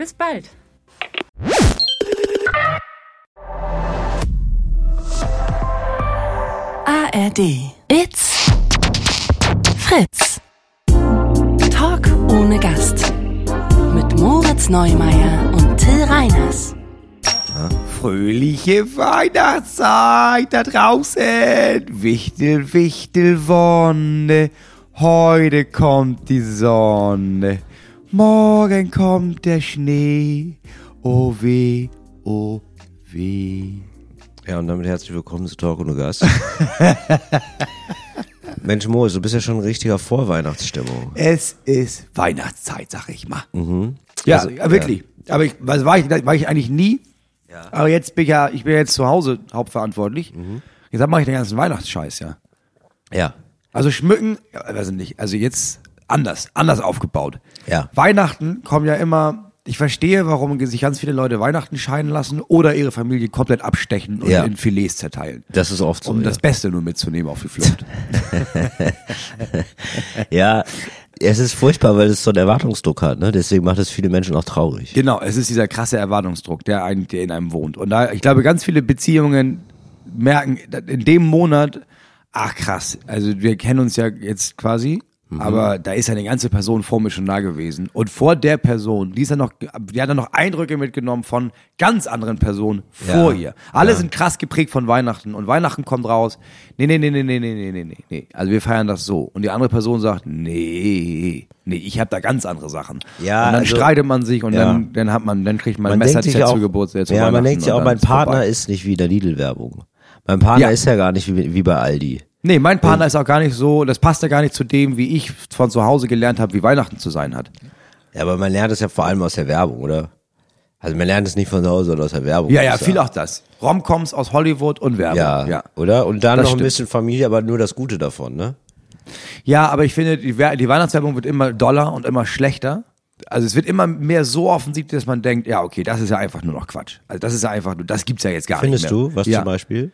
Bis bald! ARD. It's Fritz. Talk ohne Gast. Mit Moritz Neumeier und Till Reiners. Fröhliche Weihnachtszeit da draußen. Wichtel, Wichtel, Wonne. Heute kommt die Sonne. Morgen kommt der Schnee. Oh weh, oh weh. Ja, und damit herzlich willkommen zu Talk ohne Gast. Mensch Moritz, du bist ja schon in richtiger Vorweihnachtsstimmung. Es ist Weihnachtszeit, sag ich mal. Ja, Also, ja, wirklich. Aber ich, was war ich, war ich eigentlich nie. Aber jetzt bin ich ja, ich bin jetzt zu Hause hauptverantwortlich. Jetzt mache ich den ganzen Weihnachtsscheiß, ja. Ja. Also schmücken, ja, weiß ich nicht. Also jetzt anders, anders aufgebaut. Ja. Weihnachten kommen ja immer, ich verstehe, warum sich ganz viele Leute Weihnachten scheiden lassen oder ihre Familie komplett abstechen und Ja. in Filets zerteilen. Das ist oft so. Um ja. das Beste nur mitzunehmen auf die Flucht. ja, es ist furchtbar, weil es so einen Erwartungsdruck hat, ne? Deswegen macht es viele Menschen auch traurig. genau, es ist dieser krasse Erwartungsdruck, der, ein, der in einem wohnt. Und da, ich glaube, ganz viele Beziehungen merken in dem Monat, ach krass, also wir kennen uns ja jetzt quasi, Mhm. aber da ist ja eine ganze Person vor mir schon da gewesen. Und vor der Person, die ist ja noch, die hat dann noch Eindrücke mitgenommen von ganz anderen Personen vor Ja. ihr. Alle sind krass geprägt von Weihnachten und Weihnachten kommt raus. Nee, nee, nee, nee, nee, nee, nee, nee, nee. Also wir feiern das so. Und die andere Person sagt, nee, nee, ich habe da ganz andere Sachen. Ja, und dann also- streitet man sich und Ja. dann, dann hat man, dann kriegt man, Man ein denkt sich Messer auch, zu Geburtstag zu ja, man denkt sich auch, dann mein ist vorbei. Partner ist nicht wie der Lidl-Werbung. Mein Partner Ja. ist ja gar nicht wie, wie bei Aldi. Nee, mein Partner ist auch gar nicht so, das passt ja gar nicht zu dem, wie ich von zu Hause gelernt habe, wie Weihnachten zu sein hat. Ja, aber man lernt es ja vor allem aus der Werbung, oder? Also man lernt es nicht von zu Hause, sondern aus der Werbung. Ja, ja, viel auch das. Romcoms aus Hollywood und Werbung. Ja, ja. oder? Und dann Das noch ein stimmt. bisschen Familie, aber nur das Gute davon, ne? Ja, aber ich finde, die, die Weihnachtswerbung wird immer doller und immer schlechter. Also es wird immer mehr so offensichtlich, dass man denkt, ja, okay, das ist ja einfach nur noch Quatsch. Also das ist ja einfach nur, das gibt's ja jetzt gar Findest nicht mehr. du? Was ja. zum Beispiel?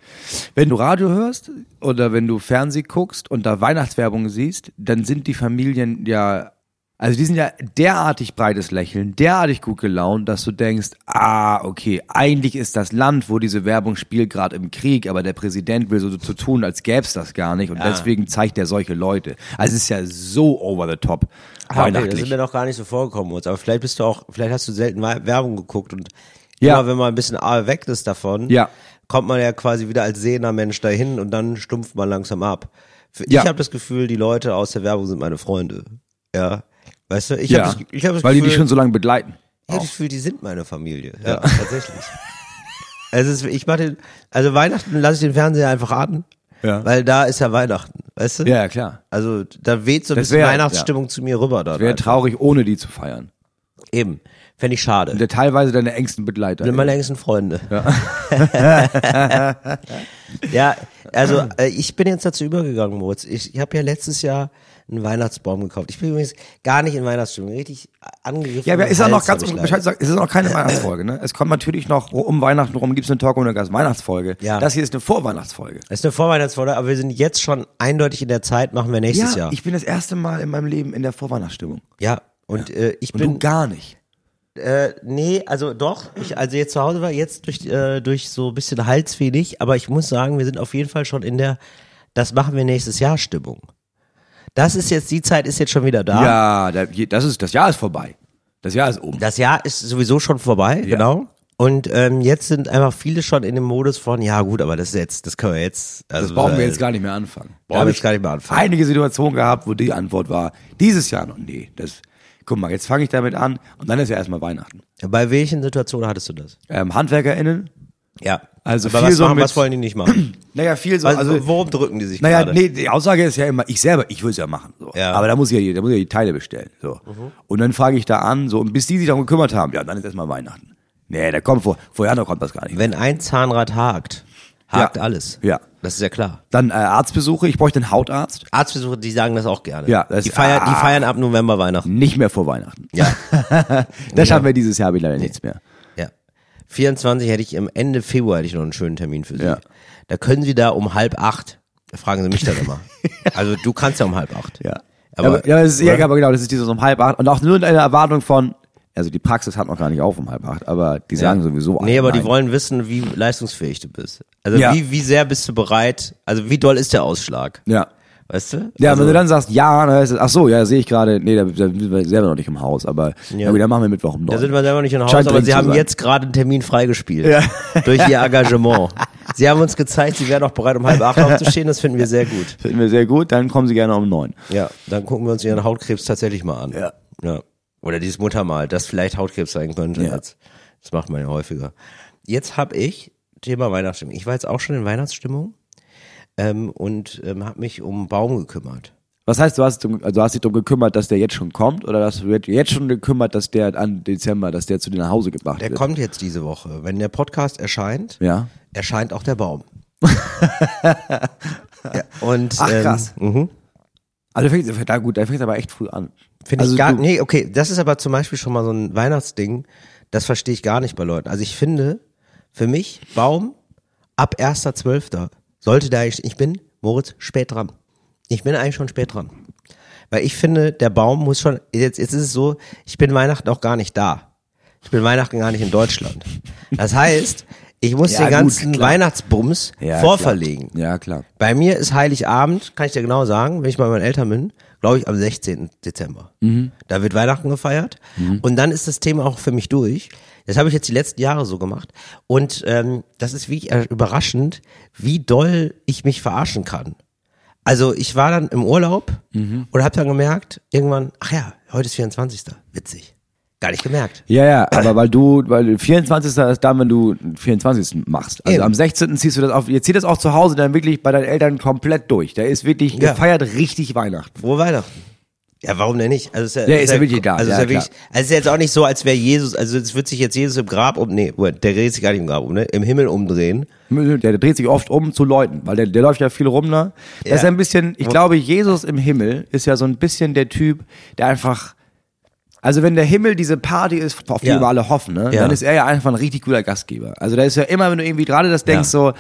Wenn du Radio hörst oder wenn du Fernseh guckst und da Weihnachtswerbung siehst, dann sind die Familien ja, also die sind ja derartig breites Lächeln, derartig gut gelaunt, dass du denkst, ah, okay, eigentlich ist das Land, wo diese Werbung spielt, gerade im Krieg, aber der Präsident will so, so tun, als gäb's das gar nicht und deswegen zeigt er solche Leute. Also es ist ja so over the top Ah, okay, das weihnachtlich. ist mir noch gar nicht so vorgekommen, Moritz. aber vielleicht bist du auch, vielleicht hast du selten Werbung geguckt und Ja. immer wenn man ein bisschen weg ist davon, Ja. kommt man ja quasi wieder als sehender Mensch dahin und dann stumpft man langsam ab. Ich Ja. habe das Gefühl, die Leute aus der Werbung sind meine Freunde. Ja. Weißt du, ich ja, habe das, ich hab das weil die Gefühl, dich schon so lange begleiten. ich habe das Gefühl, die sind meine Familie. Ja, tatsächlich. Also ich mache den, also Weihnachten lasse ich den Fernseher einfach an, Ja. weil da ist ja Weihnachten, weißt du? Ja, ja, klar. Also da weht so ein Das bisschen wär- Weihnachtsstimmung zu mir rüber. Dann Wäre traurig, ohne die zu feiern. Eben. Fände ich schade. Und der teilweise deine engsten Begleiter. Sind meine engsten Freunde. Ja, also äh, ich bin jetzt dazu übergegangen, Moritz. Ich, ich habe ja letztes Jahr einen Weihnachtsbaum gekauft. Ich bin übrigens gar nicht in Weihnachtsstimmung, richtig angegriffen. Ja, aber ist ja noch ganz ich Bescheid sagen, es ist noch keine Weihnachtsfolge, ne? Es kommt natürlich noch um Weihnachten rum, gibt's eine Talk ohne Gas Weihnachtsfolge. Ja. Das hier ist eine Vorweihnachtsfolge. Das ist eine Vorweihnachtsfolge, aber wir sind jetzt schon eindeutig in der Zeit, machen wir nächstes ja, Jahr. ich bin das erste Mal in meinem Leben in der Vorweihnachtsstimmung. ja, und Äh, ich Und bin gar nicht. Äh, nee, also doch. Ich, also jetzt zu Hause war jetzt durch, äh, durch so ein bisschen Halsweh nicht, aber ich muss sagen, wir sind auf jeden Fall schon in der, das machen wir nächstes Jahr Stimmung. Das ist jetzt, die Zeit ist jetzt schon wieder da. Ja, da, das ist, das Jahr ist vorbei. Das Jahr ist um. Das Jahr ist sowieso schon vorbei, genau. Und ähm, jetzt sind einfach viele schon in dem Modus von, ja gut, aber das ist jetzt, das können wir jetzt. Also, Das brauchen wir äh, jetzt gar nicht mehr anfangen. brauchen wir jetzt gar nicht mehr anfangen. Einige Situationen gehabt, wo die Antwort war, dieses Jahr noch, nee, das, guck mal, jetzt fange ich damit an und dann ist ja erstmal Weihnachten. Bei welchen Situationen hattest du das? Ähm, HandwerkerInnen, Ja. Also Aber viel was, so machen, mit, was wollen die nicht machen? naja, viel so, Also, also, worum drücken die sich naja, gerade? nee, die Aussage ist ja immer, ich selber, ich will es ja machen. So. Ja. Aber da muss ich ja, da muss ich ja die Teile bestellen. So. Und dann frage ich da an, so, und bis die sich darum gekümmert haben, ja, dann ist erstmal Weihnachten. Nee, da kommt vor, vor Jahren kommt das gar nicht. Wenn ein Zahnrad hakt, hakt Ja. alles. Ja. Das ist ja klar. Dann äh, Arztbesuche, ich bräuchte einen Hautarzt. Arztbesuche, die sagen das auch gerne. Ja, das- die, feiern, die ah. feiern ab November Weihnachten. Nicht mehr vor Weihnachten. Ja. Das schaffen wir dieses Jahr wieder nichts mehr. Ja. 24 hätte ich im Ende Februar hätte ich noch einen schönen Termin für Sie. Ja. Da können Sie da um halb acht. Da fragen Sie mich dann immer. Also du kannst ja um halb acht. Ja. Aber- ja, aber, das ist, ja, aber genau, das ist dieses um halb acht und auch nur in einer Erwartung von, also die Praxis hat noch gar nicht auf um halb acht, aber die sagen sowieso. Nee, aber die nein. wollen wissen, wie leistungsfähig du bist. Also Ja. wie, wie sehr bist du bereit, also wie doll ist der Ausschlag? Ja. Weißt du? Ja, also, wenn du dann sagst, ja, dann heißt es, ach so, ja, sehe ich gerade, nee, da, da sind wir selber noch nicht im Haus, aber Ja. ja. dann machen wir Mittwoch um neun. Da sind wir selber nicht in Haus, Scheint aber sie haben sein. jetzt gerade einen Termin freigespielt. Ja. Durch ihr Engagement. Sie haben uns gezeigt, sie wären auch bereit, um halb acht aufzustehen. Das finden wir sehr gut. Finden wir sehr gut, dann kommen sie gerne um neun. Ja, dann gucken wir uns ihren Hautkrebs tatsächlich mal an. Ja. ja. Oder dieses Muttermal, das vielleicht Hautkrebs sein könnte. Ja. Das, das macht man ja häufiger. Jetzt habe ich Thema Weihnachtsstimmung. Ich war jetzt auch schon in Weihnachtsstimmung ähm, und ähm, habe mich um einen Baum gekümmert. Was heißt, du hast, also hast dich darum gekümmert, dass der jetzt schon kommt oder hast du jetzt schon gekümmert, dass der an Dezember, dass der zu dir nach Hause gebracht Der wird? kommt jetzt diese Woche. Wenn der Podcast erscheint, Ja. erscheint auch der Baum. ja, und, Ach, ähm, krass. Mhm. Also fängt, da gut, da fängt aber echt früh an. Finde also ich gar nee, okay, das ist aber zum Beispiel schon mal so ein Weihnachtsding, das verstehe ich gar nicht bei Leuten. Also ich finde, für mich, Baum ab 1.12. sollte da eigentlich, ich bin, Moritz, spät dran. Ich bin eigentlich schon spät dran. Weil ich finde, der Baum muss schon, jetzt, jetzt ist es so, ich bin Weihnachten auch gar nicht da. Ich bin Weihnachten gar nicht in Deutschland. Das heißt, ich muss Ja, den gut, ganzen klar. Weihnachtsbums Ja, vorverlegen. Klar. Ja, klar. Bei mir ist Heiligabend, kann ich dir genau sagen, wenn ich bei meinen Eltern bin, glaube ich am 16. Dezember. Da wird Weihnachten gefeiert und dann ist das Thema auch für mich durch. Das habe ich jetzt die letzten Jahre so gemacht und ähm, das ist wirklich überraschend, wie doll ich mich verarschen kann. Also ich war dann im Urlaub und habe dann gemerkt, irgendwann, ach ja, heute ist 24. Witzig. Gar nicht gemerkt. Ja, ja, aber weil du, weil 24. ist dann, wenn du 24. machst. Also Eben. am 16. ziehst du das auf, jetzt zieht das auch zu Hause dann wirklich bei deinen Eltern komplett durch. Der ist wirklich, Ja. der feiert richtig Weihnachten. Frohe Weihnachten. Ja, warum denn nicht? Also ist ja, Ja, ist ja wirklich egal. Also ist Ja, ja wirklich, also ist ja jetzt auch nicht so, als wäre Jesus, also es wird sich jetzt Jesus im Grab um, nee, der dreht sich gar nicht im Grab um, ne? Im Himmel umdrehen. Der, der dreht sich oft um zu Leuten, weil der, der läuft ja viel rum, ne? Das Ja. ist ein bisschen, ich glaube, Jesus im Himmel ist ja so ein bisschen der Typ, der einfach, also wenn der Himmel diese Party ist, auf die Ja. wir alle hoffen, ne? Ja. Dann ist er ja einfach ein richtig guter Gastgeber. Also da ist ja immer, wenn du irgendwie gerade das denkst, so,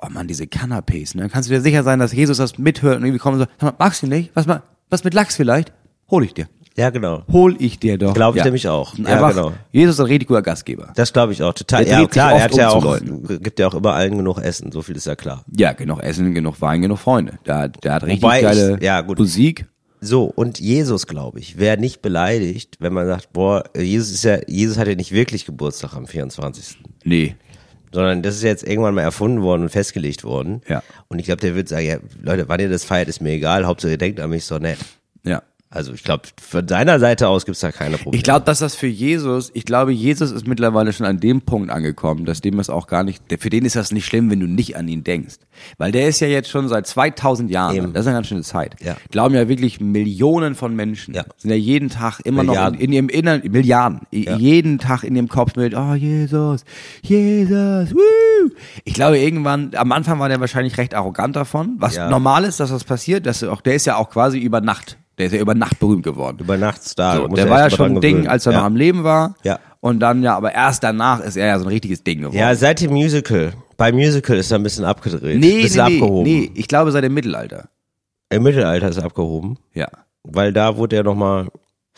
oh man, diese Canapés, ne? Kannst du dir sicher sein, dass Jesus das mithört und irgendwie kommt und so, sag mal, magst du nicht? Was, mal, was mit Lachs vielleicht? Hol ich dir. Ja, genau. Hol ich dir doch. Glaub ich ja. nämlich auch. Ja, Einfach, genau. Jesus ist ein richtig guter Gastgeber. Das glaube ich auch total. Der Ja, klar, er hat um ja auch, gibt ja auch immer allen genug Essen, so viel ist ja klar. Ja, genug Essen, genug Wein, genug Freunde. Der, der hat richtig Wobei ich- geile ja, gut. Musik. So, und Jesus, glaube ich, wäre nicht beleidigt, wenn man sagt, boah, Jesus ist ja, Jesus hat ja nicht wirklich Geburtstag am 24. Nee. Sondern das ist jetzt irgendwann mal erfunden worden und festgelegt worden. Ja. Und ich glaube, der wird sagen, ja, Leute, wann ihr das feiert, ist mir egal, Hauptsache ihr denkt an mich, so nett. Ja. Also ich glaube, von seiner Seite aus gibt's da keine Probleme. Ich glaube, dass das für Jesus, ich glaube, Jesus ist mittlerweile schon an dem Punkt angekommen, dass dem es auch gar nicht, für den ist das nicht schlimm, wenn du nicht an ihn denkst. Weil der ist ja jetzt schon seit 2000 Jahren, Eben. das ist eine ganz schöne Zeit. Ja. Glauben ja wirklich Millionen von Menschen, Ja. sind ja jeden Tag immer Milliarden. noch in, in ihrem Innern, Milliarden, Ja. jeden Tag in ihrem Kopf mit, oh Jesus, Jesus, woo. Ich glaube irgendwann, am Anfang war der wahrscheinlich recht arrogant davon, was normal ist, dass das passiert, dass er auch, der ist ja auch quasi über Nacht, der ist ja über Nacht berühmt geworden. über Nachts da. So, der er war ja schon ein Ding, gewöhnen. als er ja. noch am Leben war. Ja. Und dann ja, aber erst danach ist er ja so ein richtiges Ding geworden. Ja, seit dem Musical. Bei Musical ist er ein bisschen abgedreht. nee, bisschen nee, nee, abgehoben. nee, ich glaube seit dem Mittelalter. Im Mittelalter ist er abgehoben, Ja. weil da wurde er nochmal,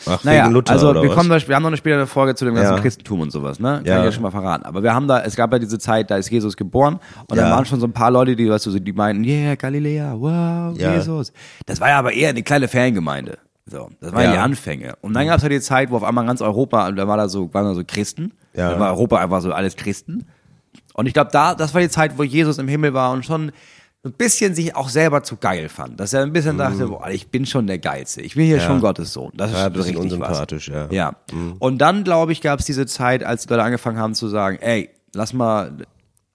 ach, Naja, Luther also wir was? kommen da, wir haben noch eine spätere Folge zu dem ganzen Ja. Christentum und sowas, ne? Kann Ja. ich ja schon mal verraten. Aber wir haben da, es gab ja diese Zeit, da ist Jesus geboren und Ja. dann waren schon so ein paar Leute, die, weißt du, die meinten, yeah, Galiläa, wow. Jesus. Das war ja aber eher eine kleine Fangemeinde. So, das waren Ja. die Anfänge. Und dann gab es ja die Zeit, wo auf einmal ganz Europa, da war da so, waren da so Christen. Ja. Da war Europa einfach so alles Christen. Und ich glaube, da, das war die Zeit, wo Jesus im Himmel war und schon ein bisschen sich auch selber zu geil fand. Dass er ein bisschen dachte, boah, ich bin schon der Geilste. Ich bin hier schon Gottes Sohn. Das ist Mhm. Ja, ein bisschen richtig unsympathisch, was. ja. Mhm. Ja. Und dann, glaube ich, gab es diese Zeit, als die Leute angefangen haben zu sagen, ey, lass mal,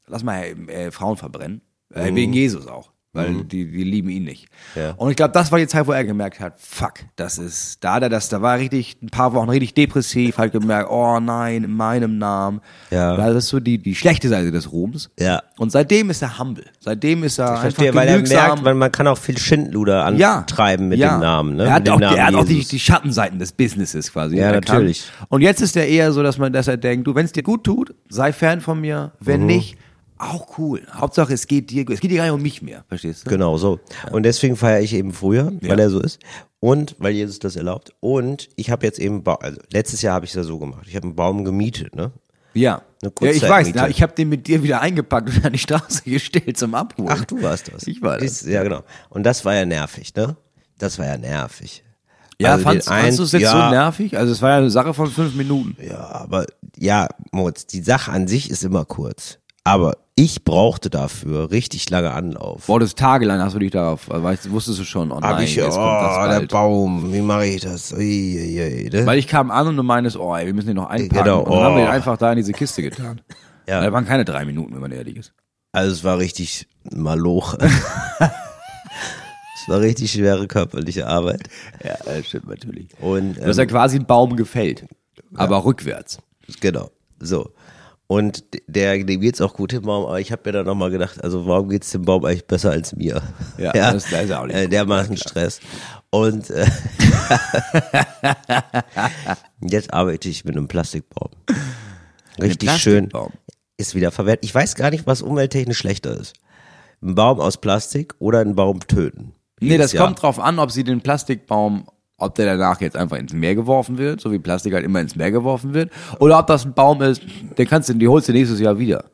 lass mal äh, Frauen verbrennen. Äh, Wegen Jesus auch. Weil die, die lieben ihn nicht. Ja. Und ich glaube, das war die Zeit, wo er gemerkt hat, fuck, das ist, da hat er das, da war er richtig, ein paar Wochen richtig depressiv, hat gemerkt, oh nein, in meinem Namen. Ja. Weil das ist so die, die schlechte Seite des Ruhms. Ja. Und seitdem ist er humble. Seitdem ist er Ich einfach verstehe, weil er genügsam. merkt, man, man kann auch viel Schindluder antreiben mit ja. dem Namen. Ne? Er hat mit dem auch, Namen er hat auch die, die Schattenseiten des Businesses quasi. Ja, natürlich. Und jetzt ist er eher so, dass man, dass er denkt, du, wenn es dir gut tut, sei Fan von mir. Wenn Mhm. nicht, auch cool. Hauptsache, es geht dir, es geht dir gar nicht um mich mehr, verstehst du? Genau so. Und deswegen feiere ich eben früher, weil Ja. er so ist. Und weil Jesus das erlaubt. Und ich habe jetzt eben, Ba- also letztes Jahr habe ich es ja so gemacht. Ich habe einen Baum gemietet, ne? Ja. Eine Ja, ich weiß, na, ich habe den mit dir wieder eingepackt und an die Straße gestellt zum Abholen. Ach, du warst das. Ich war das. Ja, genau. Und das war ja nervig, ne? Das war ja nervig. Ja, Also fandst, fandst du es jetzt ja, so nervig? Also es war ja eine Sache von fünf Minuten. Ja, aber ja, Moritz, die Sache an sich ist immer kurz. Aber ich brauchte dafür richtig lange Anlauf. Boah, das tagelang hast du dich darauf, weißt, wusstest du schon, oh Hab ich, jetzt kommt das oh, der bald. Baum, wie mache ich das? Ui, ui, ne? Weil ich kam an und du meinst, oh, ey, wir müssen den noch einpacken. Genau, Und dann haben wir oh. den einfach da in diese Kiste getan. Ja. Da waren keine drei Minuten, wenn man ehrlich ist. Also es war richtig maloch. es war richtig schwere körperliche Arbeit. Ja, das stimmt natürlich. Und Du hast ja ähm, quasi einen Baum gefällt, aber rückwärts. genau, so. Und der, dem geht's auch gut dem Baum, aber ich habe mir dann nochmal gedacht, also warum geht's dem Baum eigentlich besser als mir? Ja, das- das ist auch nicht äh, gut. dermaßen Stress. Und äh, jetzt arbeite ich mit einem Plastikbaum. Richtig schön. Plastikbaum. Ist wieder verwertet. Ich weiß gar nicht, was umwelttechnisch schlechter ist. Ein Baum aus Plastik oder ein Baum töten. Nee, das Jahr. kommt drauf an, ob sie den Plastikbaum, ob der danach jetzt einfach ins Meer geworfen wird, so wie Plastik halt immer ins Meer geworfen wird, oder ob das ein Baum ist, den kannst du, die holst du nächstes Jahr wieder.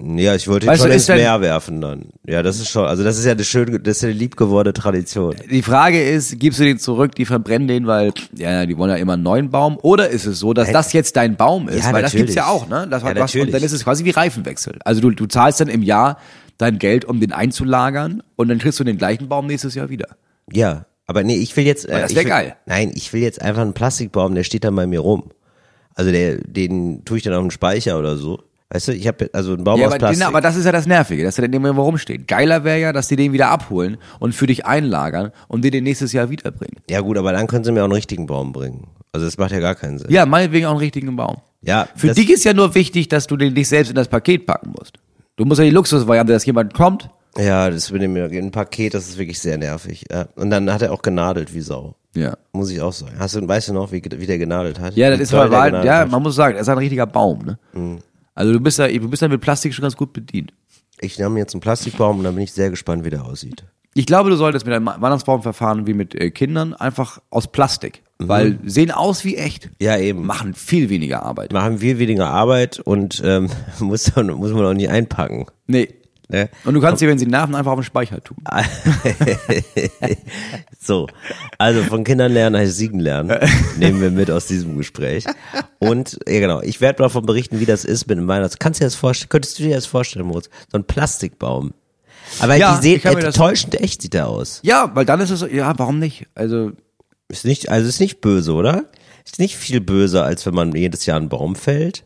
Ja, ich wollte ihn Weißt schon du, ins Meer werfen dann. Ja, das ist schon, also das ist ja eine schön, das ist ja eine liebgewordene Tradition. Die Frage ist, gibst du den zurück, die verbrennen den, weil, ja, die wollen ja immer einen neuen Baum, oder ist es so, dass das jetzt dein Baum ist? Ja, weil das gibt's ja natürlich. auch, ne? Das Ja, was, und natürlich. dann ist es quasi wie Reifenwechsel. Also du, du zahlst dann im Jahr dein Geld, um den einzulagern, und dann kriegst du den gleichen Baum nächstes Jahr wieder. Ja, aber nee, ich will jetzt. Äh, das ich wär will- geil. Nein, ich will jetzt einfach einen Plastikbaum, der steht dann bei mir rum. Also der, den tue ich dann auf den Speicher oder so. Weißt du, ich habe also einen Baum Ja, aus aber, Plastik. den, aber das ist ja das Nervige, dass er dann immer rumsteht. Geiler wäre ja, dass die den wieder abholen und für dich einlagern und dir den nächstes Jahr wiederbringen. ja gut, aber dann können sie mir auch einen richtigen Baum bringen. Also das macht ja gar keinen Sinn. Ja, meinetwegen auch einen richtigen Baum. Ja, Für dich ist ja nur wichtig, dass du den nicht selbst in das Paket packen musst. Du musst ja die Luxusvariante, dass jemand kommt. Ja, das mit dem ein Paket, das ist wirklich sehr nervig. Ja. Und dann hat er auch genadelt wie Sau. Ja. Muss ich auch sagen. Hast du, weißt du noch, wie, wie der genadelt hat? Ja, das Wie ist mal genadelt Ja, hat? man muss sagen, er ist ein richtiger Baum, ne? Mhm. Also du bist da, du bist da mit Plastik schon ganz gut bedient. Ich nehme jetzt einen Plastikbaum und dann bin ich sehr gespannt, wie der aussieht. Ich glaube, du solltest mit einem Weihnachtsbaum verfahren wie mit äh, Kindern, einfach aus Plastik. Mhm. Weil sehen aus wie echt. Ja, eben. Machen viel weniger Arbeit. Machen wir weniger Arbeit und ähm, muss, dann, muss man auch nicht einpacken. Nee. Ne? Und du kannst sie, wenn sie nerven, einfach auf den Speicher tun. So, also von Kindern lernen heißt Siegen lernen. Nehmen wir mit aus diesem Gespräch. Und ja genau, ich werde davon berichten, wie das ist mit dem Weihnachts. Kannst du dir das vorstellen? Könntest du dir das vorstellen, Moritz? So ein Plastikbaum. Aber Ja, die sehen das- enttäuschend echt sieht der aus. Ja, weil dann ist es so, ja, warum nicht? Also, Ist nicht, also ist nicht böse, oder? Ist nicht viel böser, als wenn man jedes Jahr einen Baum fällt.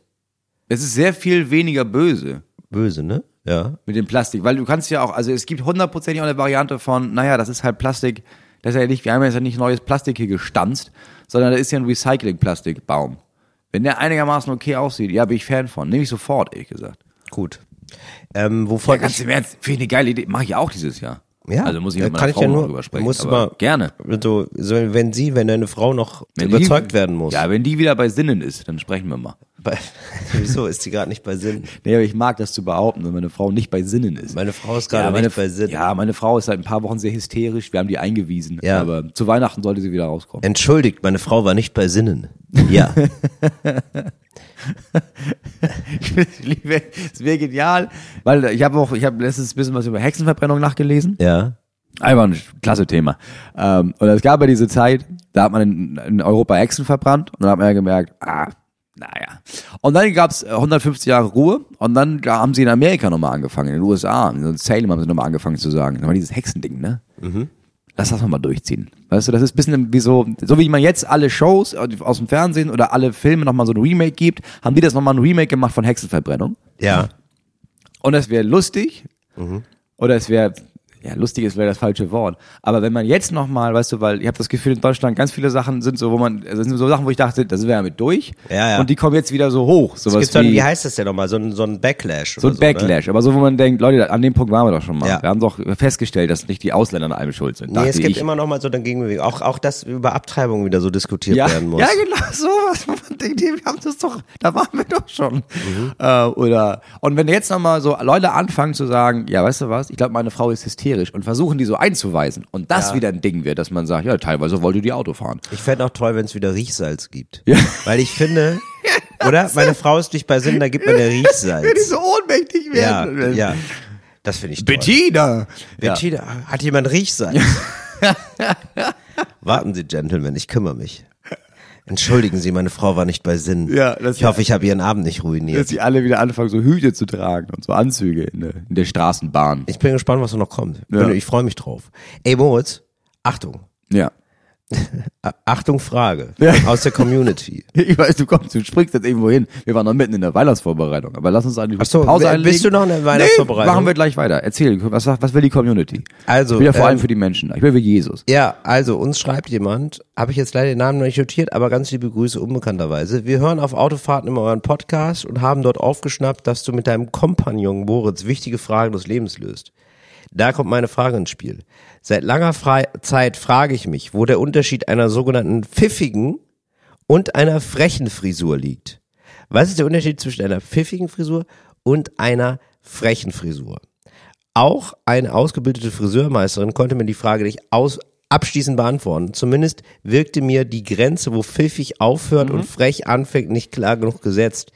es ist sehr viel weniger böse Böse, ne? Ja. mit dem Plastik, weil du kannst ja auch, also es gibt hundertprozentig auch eine Variante von, naja, das ist halt Plastik, das ist ja nicht, wir haben jetzt ja nicht neues Plastik hier gestanzt, sondern das ist ja ein Recycling-Plastikbaum. Wenn der einigermaßen okay aussieht, ja, bin ich Fan von. Nehme ich sofort, ehrlich gesagt. Gut. Ähm, Ja, wovon ganz ich, im Ernst, finde ich eine geile Idee. Mache ich auch dieses Jahr. Ja, Also muss ich mit meiner Frau ja nur- drüber sprechen. musst du aber mal- gerne. so, so, wenn sie, wenn deine Frau noch Wenn überzeugt die, werden muss. Ja, wenn die wieder bei Sinnen ist, dann sprechen wir mal. Bei, wieso ist sie gerade nicht bei Sinn? Nee, aber ich mag das zu behaupten, wenn meine Frau nicht bei Sinnen ist. Meine Frau ist gerade meine, nicht bei Sinn. Ja, meine Frau ist seit ein paar Wochen sehr hysterisch. Wir haben die eingewiesen. Ja. Aber zu Weihnachten sollte sie wieder rauskommen. Entschuldigt, meine Frau war nicht bei Sinnen. Ja. Ich liebe, es wäre genial, weil ich habe auch, ich habe letztens ein bisschen was über Hexenverbrennung nachgelesen. ja. Einfach ein klasse Thema. Ähm, und es gab ja diese Zeit, da hat man in, in Europa Hexen verbrannt und dann hat man ja gemerkt, ah, naja. Und dann gab's 150 Jahre Ruhe und dann da haben sie in Amerika nochmal angefangen, in den USA, in Salem haben sie nochmal angefangen zu sagen, nochmal dieses Hexending, ne? Lass das nochmal durchziehen. Weißt du, das ist ein bisschen wie so, so wie man jetzt alle Shows aus dem Fernsehen oder alle Filme nochmal so ein Remake gibt, haben die das nochmal ein Remake gemacht von Hexenverbrennung. Ja. und es wäre lustig Mhm. oder es wäre ja, lustig ist wäre das falsche Wort. Aber wenn man jetzt nochmal, weißt du, weil ich habe das Gefühl, in Deutschland ganz viele Sachen sind so, wo man, also sind so Sachen, wo ich dachte, das wäre damit durch. Ja, ja. Und die kommen jetzt wieder so hoch. Sowas Gibt's dann, wie, wie heißt das denn nochmal? So ein, so ein Backlash. so ein Backlash. Aber so, wo man denkt, Leute, an dem Punkt waren wir doch schon mal. Ja. Wir haben doch festgestellt, dass nicht die Ausländer an allem schuld sind. Nee, es gibt ich. immer noch mal so eine Gegenbewegung. Auch, auch, dass über Abtreibung wieder so diskutiert ja, werden muss. ja, genau, sowas, wo man denkt, wir haben das doch, da waren wir doch schon. Mhm. Äh, oder, und wenn jetzt nochmal so Leute anfangen zu sagen, ja, weißt du was, ich glaube, meine Frau ist hysterisch und versuchen die so einzuweisen und das wieder ein Ding wird, dass man sagt, ja, teilweise wollte die Auto fahren. Ich fände auch toll, wenn es wieder Riechsalz gibt. Ja. Weil ich finde, oder? Meine Frau ist nicht bei Sinn, da gibt man ja Wenn die Riechsalz. so ohnmächtig Ja, werden. ja. Das finde ich toll. Bettina! Ja. Bettina, hat jemand Riechsalz? Warten Sie, Gentlemen, ich kümmere mich. Entschuldigen Sie, meine Frau war nicht bei Sinn. Ja, das- ich hoffe, ich habe Ihren Abend nicht Dass ruiniert. sie alle wieder anfangen, so Hüte zu tragen und so Anzüge in der, in der Straßenbahn. Ich bin gespannt, was noch kommt. Ja. Ich freue mich drauf. Ey, Moritz, Achtung. Ja. Achtung, Frage. Ja. Aus der Community. Ich weiß, du kommst, du springst jetzt irgendwo hin. Wir waren noch mitten in der Weihnachtsvorbereitung. Aber lass uns eigentlich Ach so, Pause einlegen. bist du noch in der Weihnachtsvorbereitung? Nee, machen wir gleich weiter. Erzähl, was, was will die Community? Also, ja vor ähm, allem für die Menschen. Ich bin wie Jesus. Ja, also uns schreibt jemand, habe ich jetzt leider den Namen noch nicht notiert, aber ganz liebe Grüße unbekannterweise. Wir hören auf Autofahrten immer euren Podcast und haben dort aufgeschnappt, dass du mit deinem Kompagnon Moritz wichtige Fragen des Lebens löst. Da kommt meine Frage ins Spiel. Seit langer Fre Zeit frage ich mich, wo der Unterschied einer sogenannten pfiffigen und einer frechen Frisur liegt. Was ist der Unterschied zwischen einer pfiffigen Frisur und einer frechen Frisur? Auch eine ausgebildete Friseurmeisterin konnte mir die Frage nicht aus abschließend beantworten. Zumindest wirkte mir die Grenze, wo pfiffig aufhört und frech anfängt, nicht klar genug gesetzt.